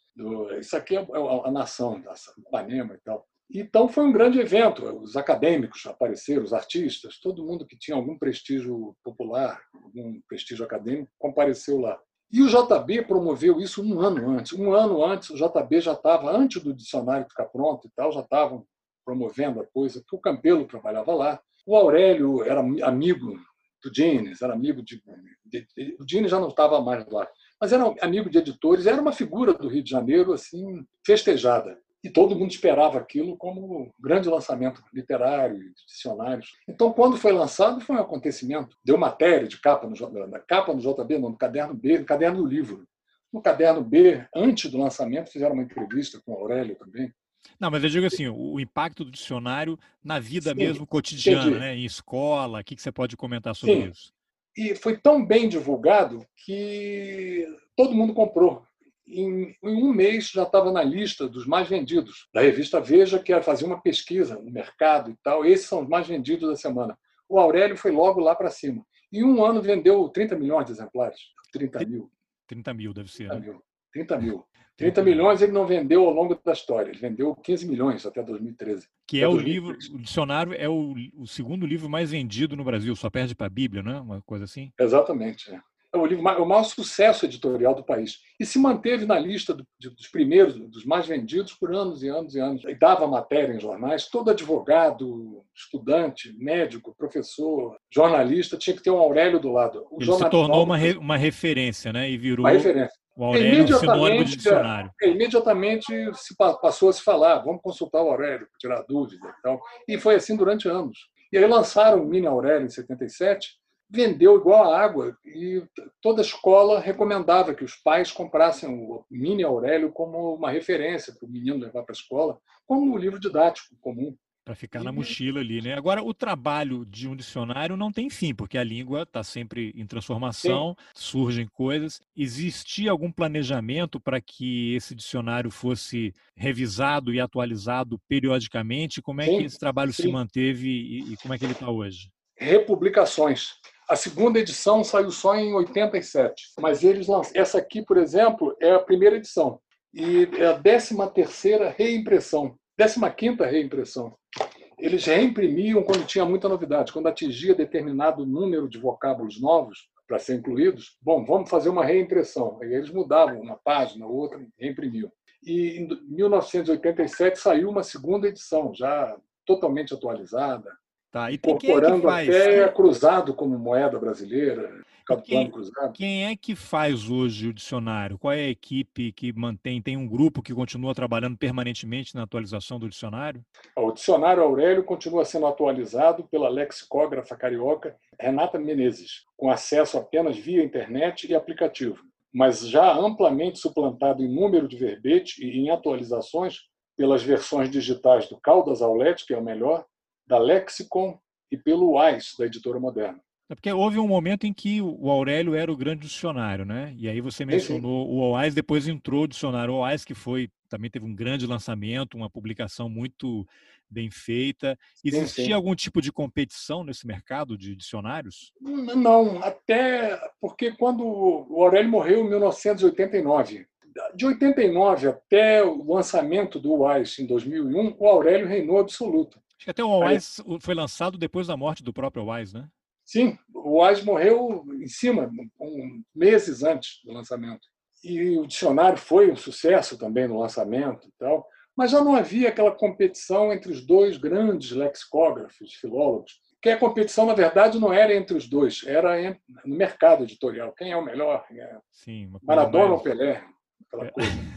Isso aqui é a nação, Ipanema e tal. Então foi um grande evento. Os acadêmicos apareceram, os artistas, todo mundo que tinha algum prestígio popular, algum prestígio acadêmico, compareceu lá. E o JB promoveu isso um ano antes. Um ano antes, o JB já estava, antes do dicionário ficar pronto e tal, já estavam promovendo a coisa, porque o Campelo trabalhava lá. O Aurélio era amigo do Dines, era amigo de. de, de o Dines já não estava mais lá, mas era amigo de editores, era uma figura do Rio de Janeiro assim festejada e todo mundo esperava aquilo como um grande lançamento literário, dicionários. Então, quando foi lançado, foi um acontecimento. Deu matéria de capa no, na capa no JB, no caderno B, no caderno do livro. No caderno B, antes do lançamento, fizeram uma entrevista com o Aurélio também. Não, mas eu digo assim, o impacto do dicionário na vida Sim, mesmo cotidiana, né? em escola, o que você pode comentar sobre Sim. isso? E foi tão bem divulgado que todo mundo comprou em, em um mês já estava na lista dos mais vendidos da revista Veja, que fazia uma pesquisa no mercado e tal. Esses são os mais vendidos da semana. O Aurélio foi logo lá para cima. Em um ano vendeu 30 milhões de exemplares. 30 mil. 30 mil deve ser. 30 né? mil. 30 mil. 30 milhões ele não vendeu ao longo da história, ele vendeu 15 milhões até 2013. Que é o livro, o dicionário é o, o, segundo livro mais vendido no Brasil, só perde para a Bíblia, não é? Uma coisa assim? Exatamente. É é o livro o maior sucesso editorial do país e se manteve na lista do, de, dos primeiros, dos mais vendidos por anos e anos e anos. E dava matéria em jornais. Todo advogado, estudante, médico, professor, jornalista tinha que ter um Aurélio do lado. O Ele se tornou uma, re, uma referência, né? E virou uma referência. o Aurélio sinônimo de dicionário. É, imediatamente se passou a se falar, vamos consultar o Aurélio tirar dúvida e tal. E foi assim durante anos. E aí lançaram o Mini Aurélio em 77 vendeu igual a água e toda a escola recomendava que os pais comprassem o Mini Aurélio como uma referência para o menino levar para a escola, como um livro didático comum. Para ficar na mochila ali, né? Agora, o trabalho de um dicionário não tem fim, porque a língua está sempre em transformação, Sim. surgem coisas. Existia algum planejamento para que esse dicionário fosse revisado e atualizado periodicamente? Como é Sim. que esse trabalho Sim. se manteve e, e como é que ele está hoje? Republicações. A segunda edição saiu só em 87, mas eles lançaram. Essa aqui, por exemplo, é a primeira edição e é a décima terceira reimpressão, décima quinta reimpressão eles reimprimiam quando tinha muita novidade, quando atingia determinado número de vocábulos novos para ser incluídos. Bom, vamos fazer uma reimpressão. Aí eles mudavam uma página, outra, reimprimiam. E em 1987 saiu uma segunda edição, já totalmente atualizada, tá, e incorporando é até cruzado como moeda brasileira. Quem, quem, é que faz hoje o dicionário? Qual é a equipe que mantém? Tem um grupo que continua trabalhando permanentemente na atualização do dicionário? O dicionário Aurélio continua sendo atualizado pela lexicógrafa carioca Renata Menezes, com acesso apenas via internet e aplicativo, mas já amplamente suplantado em número de verbete e em atualizações pelas versões digitais do Caldas Aulete, que é o melhor, da Lexicon e pelo WAIS, da editora moderna. É porque houve um momento em que o Aurélio era o grande dicionário, né? E aí você mencionou o OAS, depois entrou o dicionário OAS, que foi também teve um grande lançamento, uma publicação muito bem feita. Existia sim, sim. algum tipo de competição nesse mercado de dicionários? Não, até porque quando o Aurélio morreu em 1989, de 89 até o lançamento do OAS em 2001, o Aurélio reinou absoluto. Acho que até o OAS Aí... foi lançado depois da morte do próprio OAS, né? Sim, o Wise morreu em cima, um, meses antes do lançamento. E o dicionário foi um sucesso também no lançamento e tal, mas já não havia aquela competição entre os dois grandes lexicógrafos, filólogos, que a competição, na verdade, não era entre os dois, era no mercado editorial. Quem é o melhor? É Sim, Maradona mais... ou Pelé? Aquela é. coisa.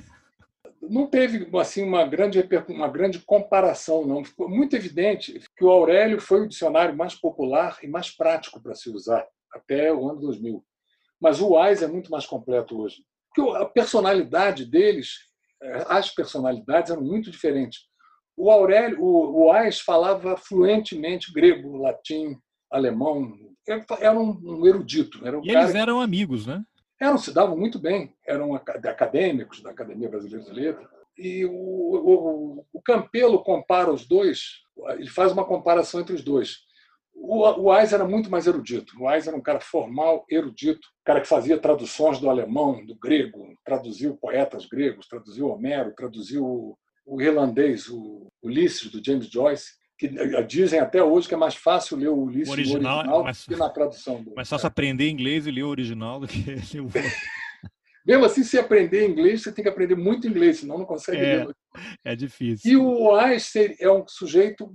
Não teve assim uma grande uma grande comparação não. Ficou muito evidente que o Aurélio foi o dicionário mais popular e mais prático para se usar até o ano 2000 mas o Wise é muito mais completo hoje porque a personalidade deles eh, as personalidades eram muito diferentes. O Aurélio o, Wise falava fluentemente grego latim alemão era um, erudito era um e eles eram amigos né eram, se davam muito bem, eram acadêmicos da Academia Brasileira de Letras. E o, o, o Campelo compara os dois, ele faz uma comparação entre os dois. O, o era muito mais erudito. O Ais era um cara formal, erudito, cara que fazia traduções do alemão, do grego, traduziu poetas gregos, traduziu Homero, traduziu o irlandês, o Ulisses, do James Joyce que eh, dizem até hoje que é mais fácil ler o Ulisses o original, original mas, que na tradução. Do, mas só se aprender inglês e ler o original do que ler o Mesmo assim, se aprender inglês, você tem que aprender muito inglês, senão não consegue é, ler. É difícil. E o Einstein é um sujeito,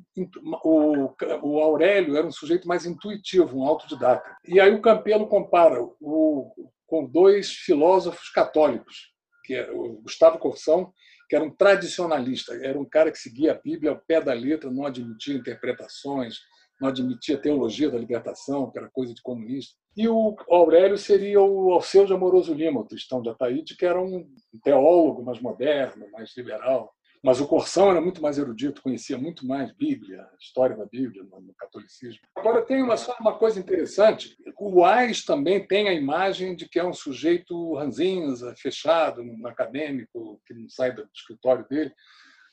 o, o Aurélio era um sujeito mais intuitivo, um autodidata. E aí o Campelo compara o, com dois filósofos católicos, que é o Gustavo Corsão que era um tradicionalista, era um cara que seguia a Bíblia ao pé da letra, não admitia interpretações, não admitia teologia da libertação, que era coisa de comunista. E o Aurélio seria o Alceu de Amoroso Lima, o cristão de Ataíde, que era um teólogo mais moderno, mais liberal. Mas o Corsão era muito mais erudito, conhecia muito mais Bíblia, a história da Bíblia no catolicismo. Agora, tem uma, só uma coisa interessante. O Wise também tem a imagem de que é um sujeito ranzinza, fechado, um acadêmico, que não sai do escritório dele.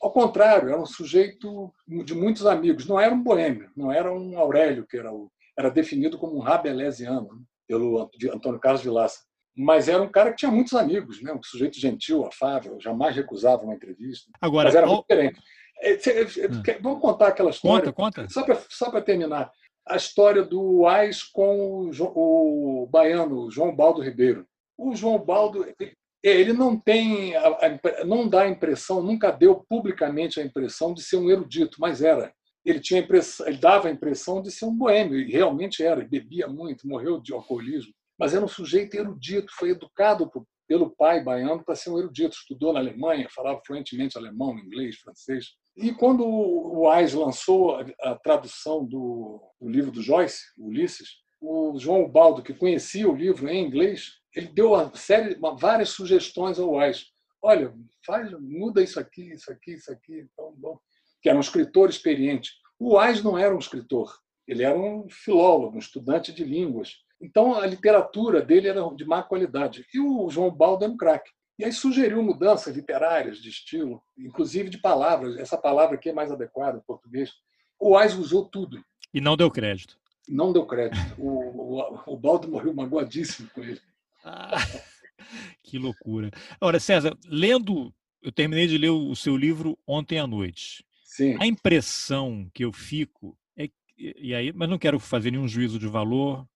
Ao contrário, era um sujeito de muitos amigos. Não era um boêmio, não era um Aurélio, que era, o, era definido como um rabelesiano né, pelo Antônio Carlos Vilaça mas era um cara que tinha muitos amigos, né? um sujeito gentil, afável, jamais recusava uma entrevista. Agora, mas era muito diferente. É, hum. Vamos contar aquela história. Conta, conta. Só para terminar. A história do Ais com o, o baiano João Baldo Ribeiro. O João Baldo ele não tem, não dá a impressão, nunca deu publicamente a impressão de ser um erudito, mas era. Ele tinha impressão, ele dava a impressão de ser um boêmio, e realmente era. Ele bebia muito, morreu de alcoolismo mas era um sujeito erudito, foi educado pelo pai baiano para ser um erudito, estudou na Alemanha, falava fluentemente alemão, inglês, francês. E quando o Wise lançou a, tradução do, do livro do Joyce, Ulisses, o João Baldo, que conhecia o livro em inglês, ele deu uma série, uma, várias sugestões ao Wise. Olha, faz, muda isso aqui, isso aqui, isso aqui. Então, bom. Que era um escritor experiente. O Wise não era um escritor, ele era um filólogo, um estudante de línguas. Então, a literatura dele era de má qualidade. E o João Baldo era um craque. E aí sugeriu mudanças literárias de estilo, inclusive de palavras. Essa palavra aqui é mais adequada em português. O Wise usou tudo. E não deu crédito. Não deu crédito. O, o, o Baldo morreu magoadíssimo com ele. Ah, que loucura. Agora, César, lendo, eu terminei de ler o seu livro ontem à noite. Sim. A impressão que eu fico é e aí, mas não quero fazer nenhum juízo de valor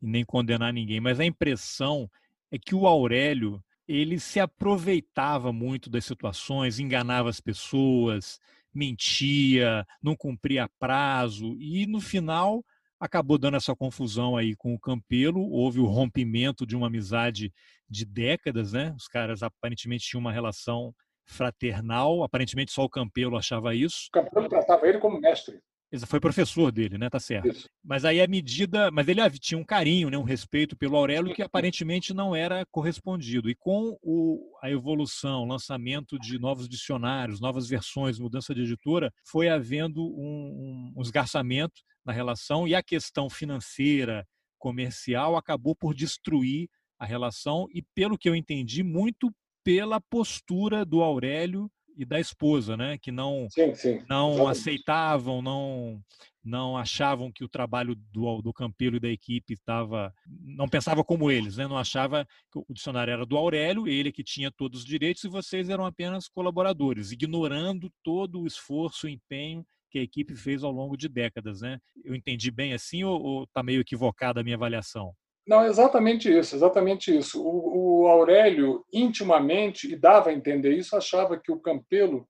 e nem condenar ninguém, mas a impressão é que o Aurélio ele se aproveitava muito das situações, enganava as pessoas, mentia, não cumpria prazo e no final acabou dando essa confusão aí com o Campelo, houve o rompimento de uma amizade de décadas, né? Os caras aparentemente tinham uma relação fraternal, aparentemente só o Campelo achava isso. O Campelo tratava ele como mestre. Foi professor dele, né? Tá certo. Isso. Mas aí a medida, mas ele tinha um carinho, né? um respeito pelo Aurélio que aparentemente não era correspondido. E com o, a evolução, lançamento de novos dicionários, novas versões, mudança de editora, foi havendo um, um esgarçamento na relação e a questão financeira, comercial, acabou por destruir a relação e, pelo que eu entendi, muito pela postura do Aurélio e da esposa, né? Que não sim, sim. não aceitavam, não não achavam que o trabalho do, do Campelo e da equipe estava não pensava como eles, né? Não achava que o dicionário era do Aurélio, ele que tinha todos os direitos e vocês eram apenas colaboradores, ignorando todo o esforço, o empenho que a equipe fez ao longo de décadas, né? Eu entendi bem assim ou está meio equivocada a minha avaliação? Não, exatamente isso, exatamente isso. O, o, Aurélio, intimamente, e dava a entender isso, achava que o Campelo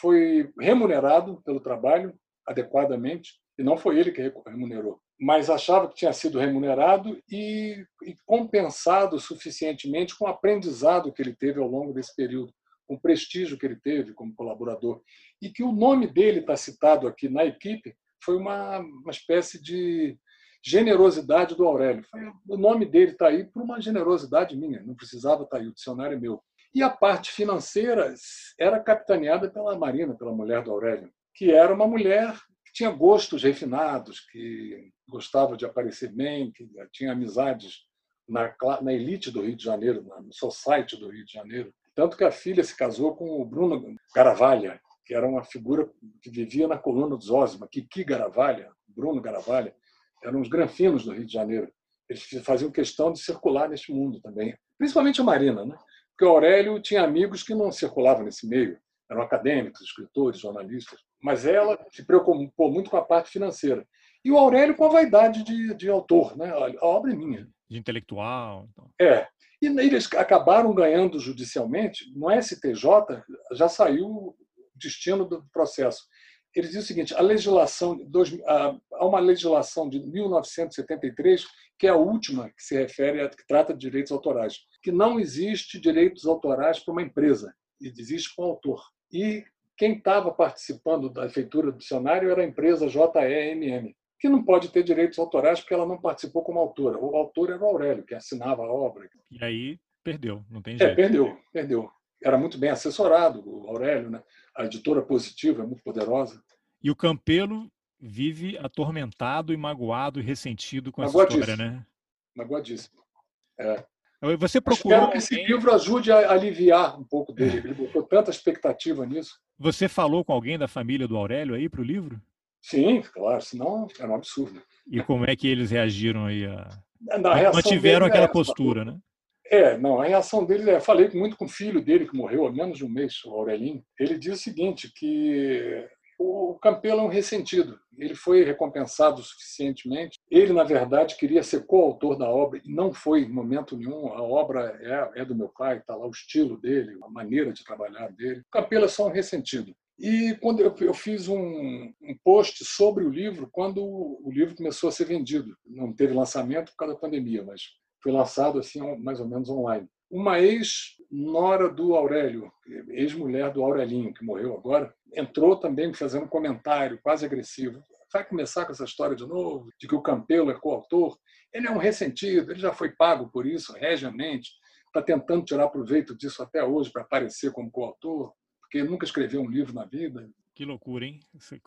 foi remunerado pelo trabalho adequadamente, e não foi ele que remunerou, mas achava que tinha sido remunerado e, e compensado suficientemente com o aprendizado que ele teve ao longo desse período, com o prestígio que ele teve como colaborador. E que o nome dele está citado aqui na equipe foi uma, uma espécie de generosidade do Aurélio. O nome dele está aí por uma generosidade minha, não precisava estar tá aí, o dicionário é meu. E a parte financeira era capitaneada pela Marina, pela mulher do Aurélio, que era uma mulher que tinha gostos refinados, que gostava de aparecer bem, que tinha amizades na, na elite do Rio de Janeiro, no society do Rio de Janeiro. Tanto que a filha se casou com o Bruno Garavalha, que era uma figura que vivia na coluna dos Osma, Kiki Garavalha, Bruno Garavalha, eram os granfinos do Rio de Janeiro. Eles faziam questão de circular neste mundo também, principalmente a Marina, né? porque o Aurélio tinha amigos que não circulavam nesse meio, eram acadêmicos, escritores, jornalistas, mas ela se preocupou muito com a parte financeira. E o Aurélio com a vaidade de, de autor, né? a obra é minha. De intelectual. Então. É. E eles acabaram ganhando judicialmente, no STJ já saiu o destino do processo ele diz o seguinte: a legislação, há uma legislação de 1973 que é a última que se refere a que trata de direitos autorais, que não existe direitos autorais para uma empresa, existe para o autor. E quem estava participando da feitura do dicionário era a empresa JEMM, que não pode ter direitos autorais porque ela não participou como autora. O autor era o Aurélio, que assinava a obra. E aí perdeu, não tem é, jeito. É, perdeu, perdeu. Era muito bem assessorado, o Aurélio, né? A editora positiva é muito poderosa. E o Campelo vive atormentado e magoado e ressentido com essa história, né? Magoadíssimo. É. Você procurou. que esse livro ajude a aliviar um pouco dele. Ele botou tanta expectativa nisso. Você falou com alguém da família do Aurélio aí para o livro? Sim, claro, senão era um absurdo. E como é que eles reagiram aí a. Na Mantiveram aquela é postura, né? É, não, a reação dele, é, falei muito com o filho dele, que morreu há menos de um mês, o Aurelinho. Ele diz o seguinte, que o Campelo é um ressentido. Ele foi recompensado suficientemente. Ele, na verdade, queria ser coautor da obra e não foi em momento nenhum. A obra é, é do meu pai, está lá o estilo dele, a maneira de trabalhar dele. O Campelo é só um ressentido. E quando eu, eu fiz um, um, post sobre o livro, quando o livro começou a ser vendido, não teve lançamento por causa da pandemia, mas foi lançado assim mais ou menos online. Uma ex-nora do Aurélio, ex-mulher do Aurelinho, que morreu agora, entrou também fazendo um comentário quase agressivo. vai começar com essa história de novo, de que o Campelo é coautor. Ele é um ressentido, ele já foi pago por isso, regiamente, está tentando tirar proveito disso até hoje para aparecer como coautor, porque nunca escreveu um livro na vida. Que loucura, hein?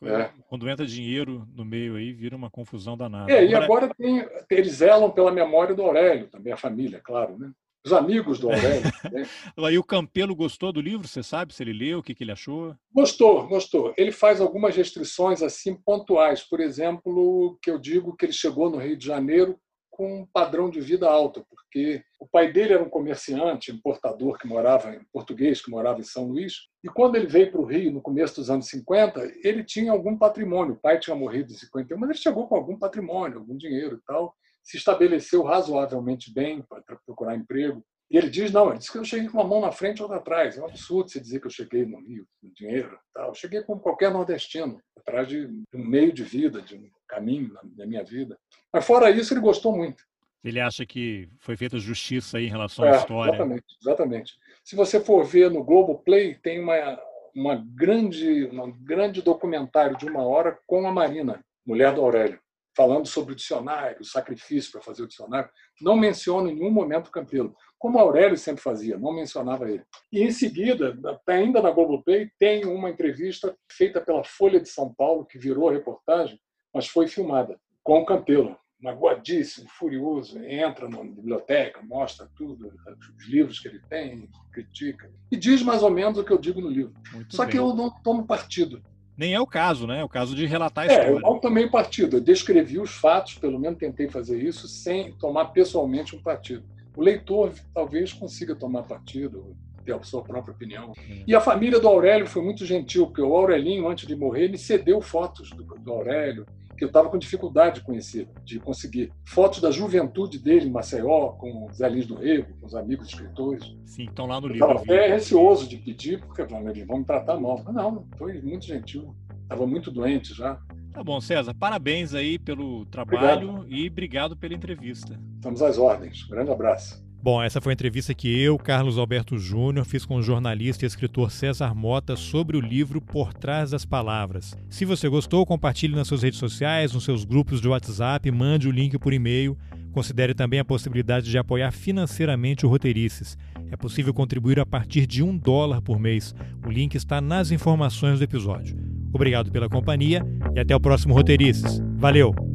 É. Quando entra dinheiro no meio aí, vira uma confusão danada. É, e agora tem, eles zelam pela memória do Aurélio, também a família, claro, né? Os amigos do Aurélio. Aí o Campelo gostou do livro? Você sabe se ele leu, o que, que ele achou? Gostou, gostou. Ele faz algumas restrições assim pontuais. Por exemplo, que eu digo que ele chegou no Rio de Janeiro com um padrão de vida alto, porque o pai dele era um comerciante, importador que morava em português, que morava em São Luís, e quando ele veio para o Rio no começo dos anos 50, ele tinha algum patrimônio. O pai tinha morrido em 51, mas ele chegou com algum patrimônio, algum dinheiro e tal se estabeleceu razoavelmente bem para procurar emprego. E ele diz, não, ele disse que eu cheguei com uma mão na frente e outra atrás. É um absurdo você dizer que eu cheguei no Rio, no dinheiro. Tal. Eu cheguei como qualquer nordestino, atrás de um meio de vida, de um caminho na minha vida. Mas fora isso, ele gostou muito. Ele acha que foi feita justiça aí em relação é, à história. Exatamente, exatamente. Se você for ver no Globo Play, tem uma, uma grande, um grande documentário de uma hora com a Marina, mulher do Aurélio falando sobre o dicionário, o sacrifício para fazer o dicionário, não menciona em nenhum momento o Campelo, como Aurélio sempre fazia, não mencionava ele. E em seguida, ainda na Globoplay, tem uma entrevista feita pela Folha de São Paulo, que virou reportagem, mas foi filmada, com o Campelo, magoadíssimo, furioso, entra na biblioteca, mostra tudo, os livros que ele tem, critica, e diz mais ou menos o que eu digo no livro. Muito Só bem. que eu não tomo partido. Nem é o caso, né? É o caso de relatar a história. É, eu não tomei partido. Eu descrevi os fatos, pelo menos tentei fazer isso, sem tomar pessoalmente um partido. O leitor talvez consiga tomar partido, ter a sua própria opinião. Hum. E a família do Aurélio foi muito gentil, porque o Aurelinho, antes de morrer, me cedeu fotos do, do Aurélio, que eu estava com dificuldade de conhecer, de conseguir. Fotos da juventude dele em Maceió, com Zé Lins do Rego, com os amigos escritores. Sim, estão lá no livro. Estava até receoso de pedir, porque eles vão me tratar mal. Mas não, foi muito gentil. Estava muito doente já. Tá bom, César. Parabéns aí pelo trabalho obrigado. e obrigado pela entrevista. Estamos às ordens. Grande abraço. Bom, essa foi a entrevista que eu, Carlos Alberto Júnior, fiz com o jornalista e escritor César Mota sobre o livro Por Trás das Palavras. Se você gostou, compartilhe nas suas redes sociais, nos seus grupos de WhatsApp, mande o link por e-mail. Considere também a possibilidade de apoiar financeiramente o Roteirices. É possível contribuir a partir de um dólar por mês. O link está nas informações do episódio. Obrigado pela companhia e até o próximo Roteirices. Valeu!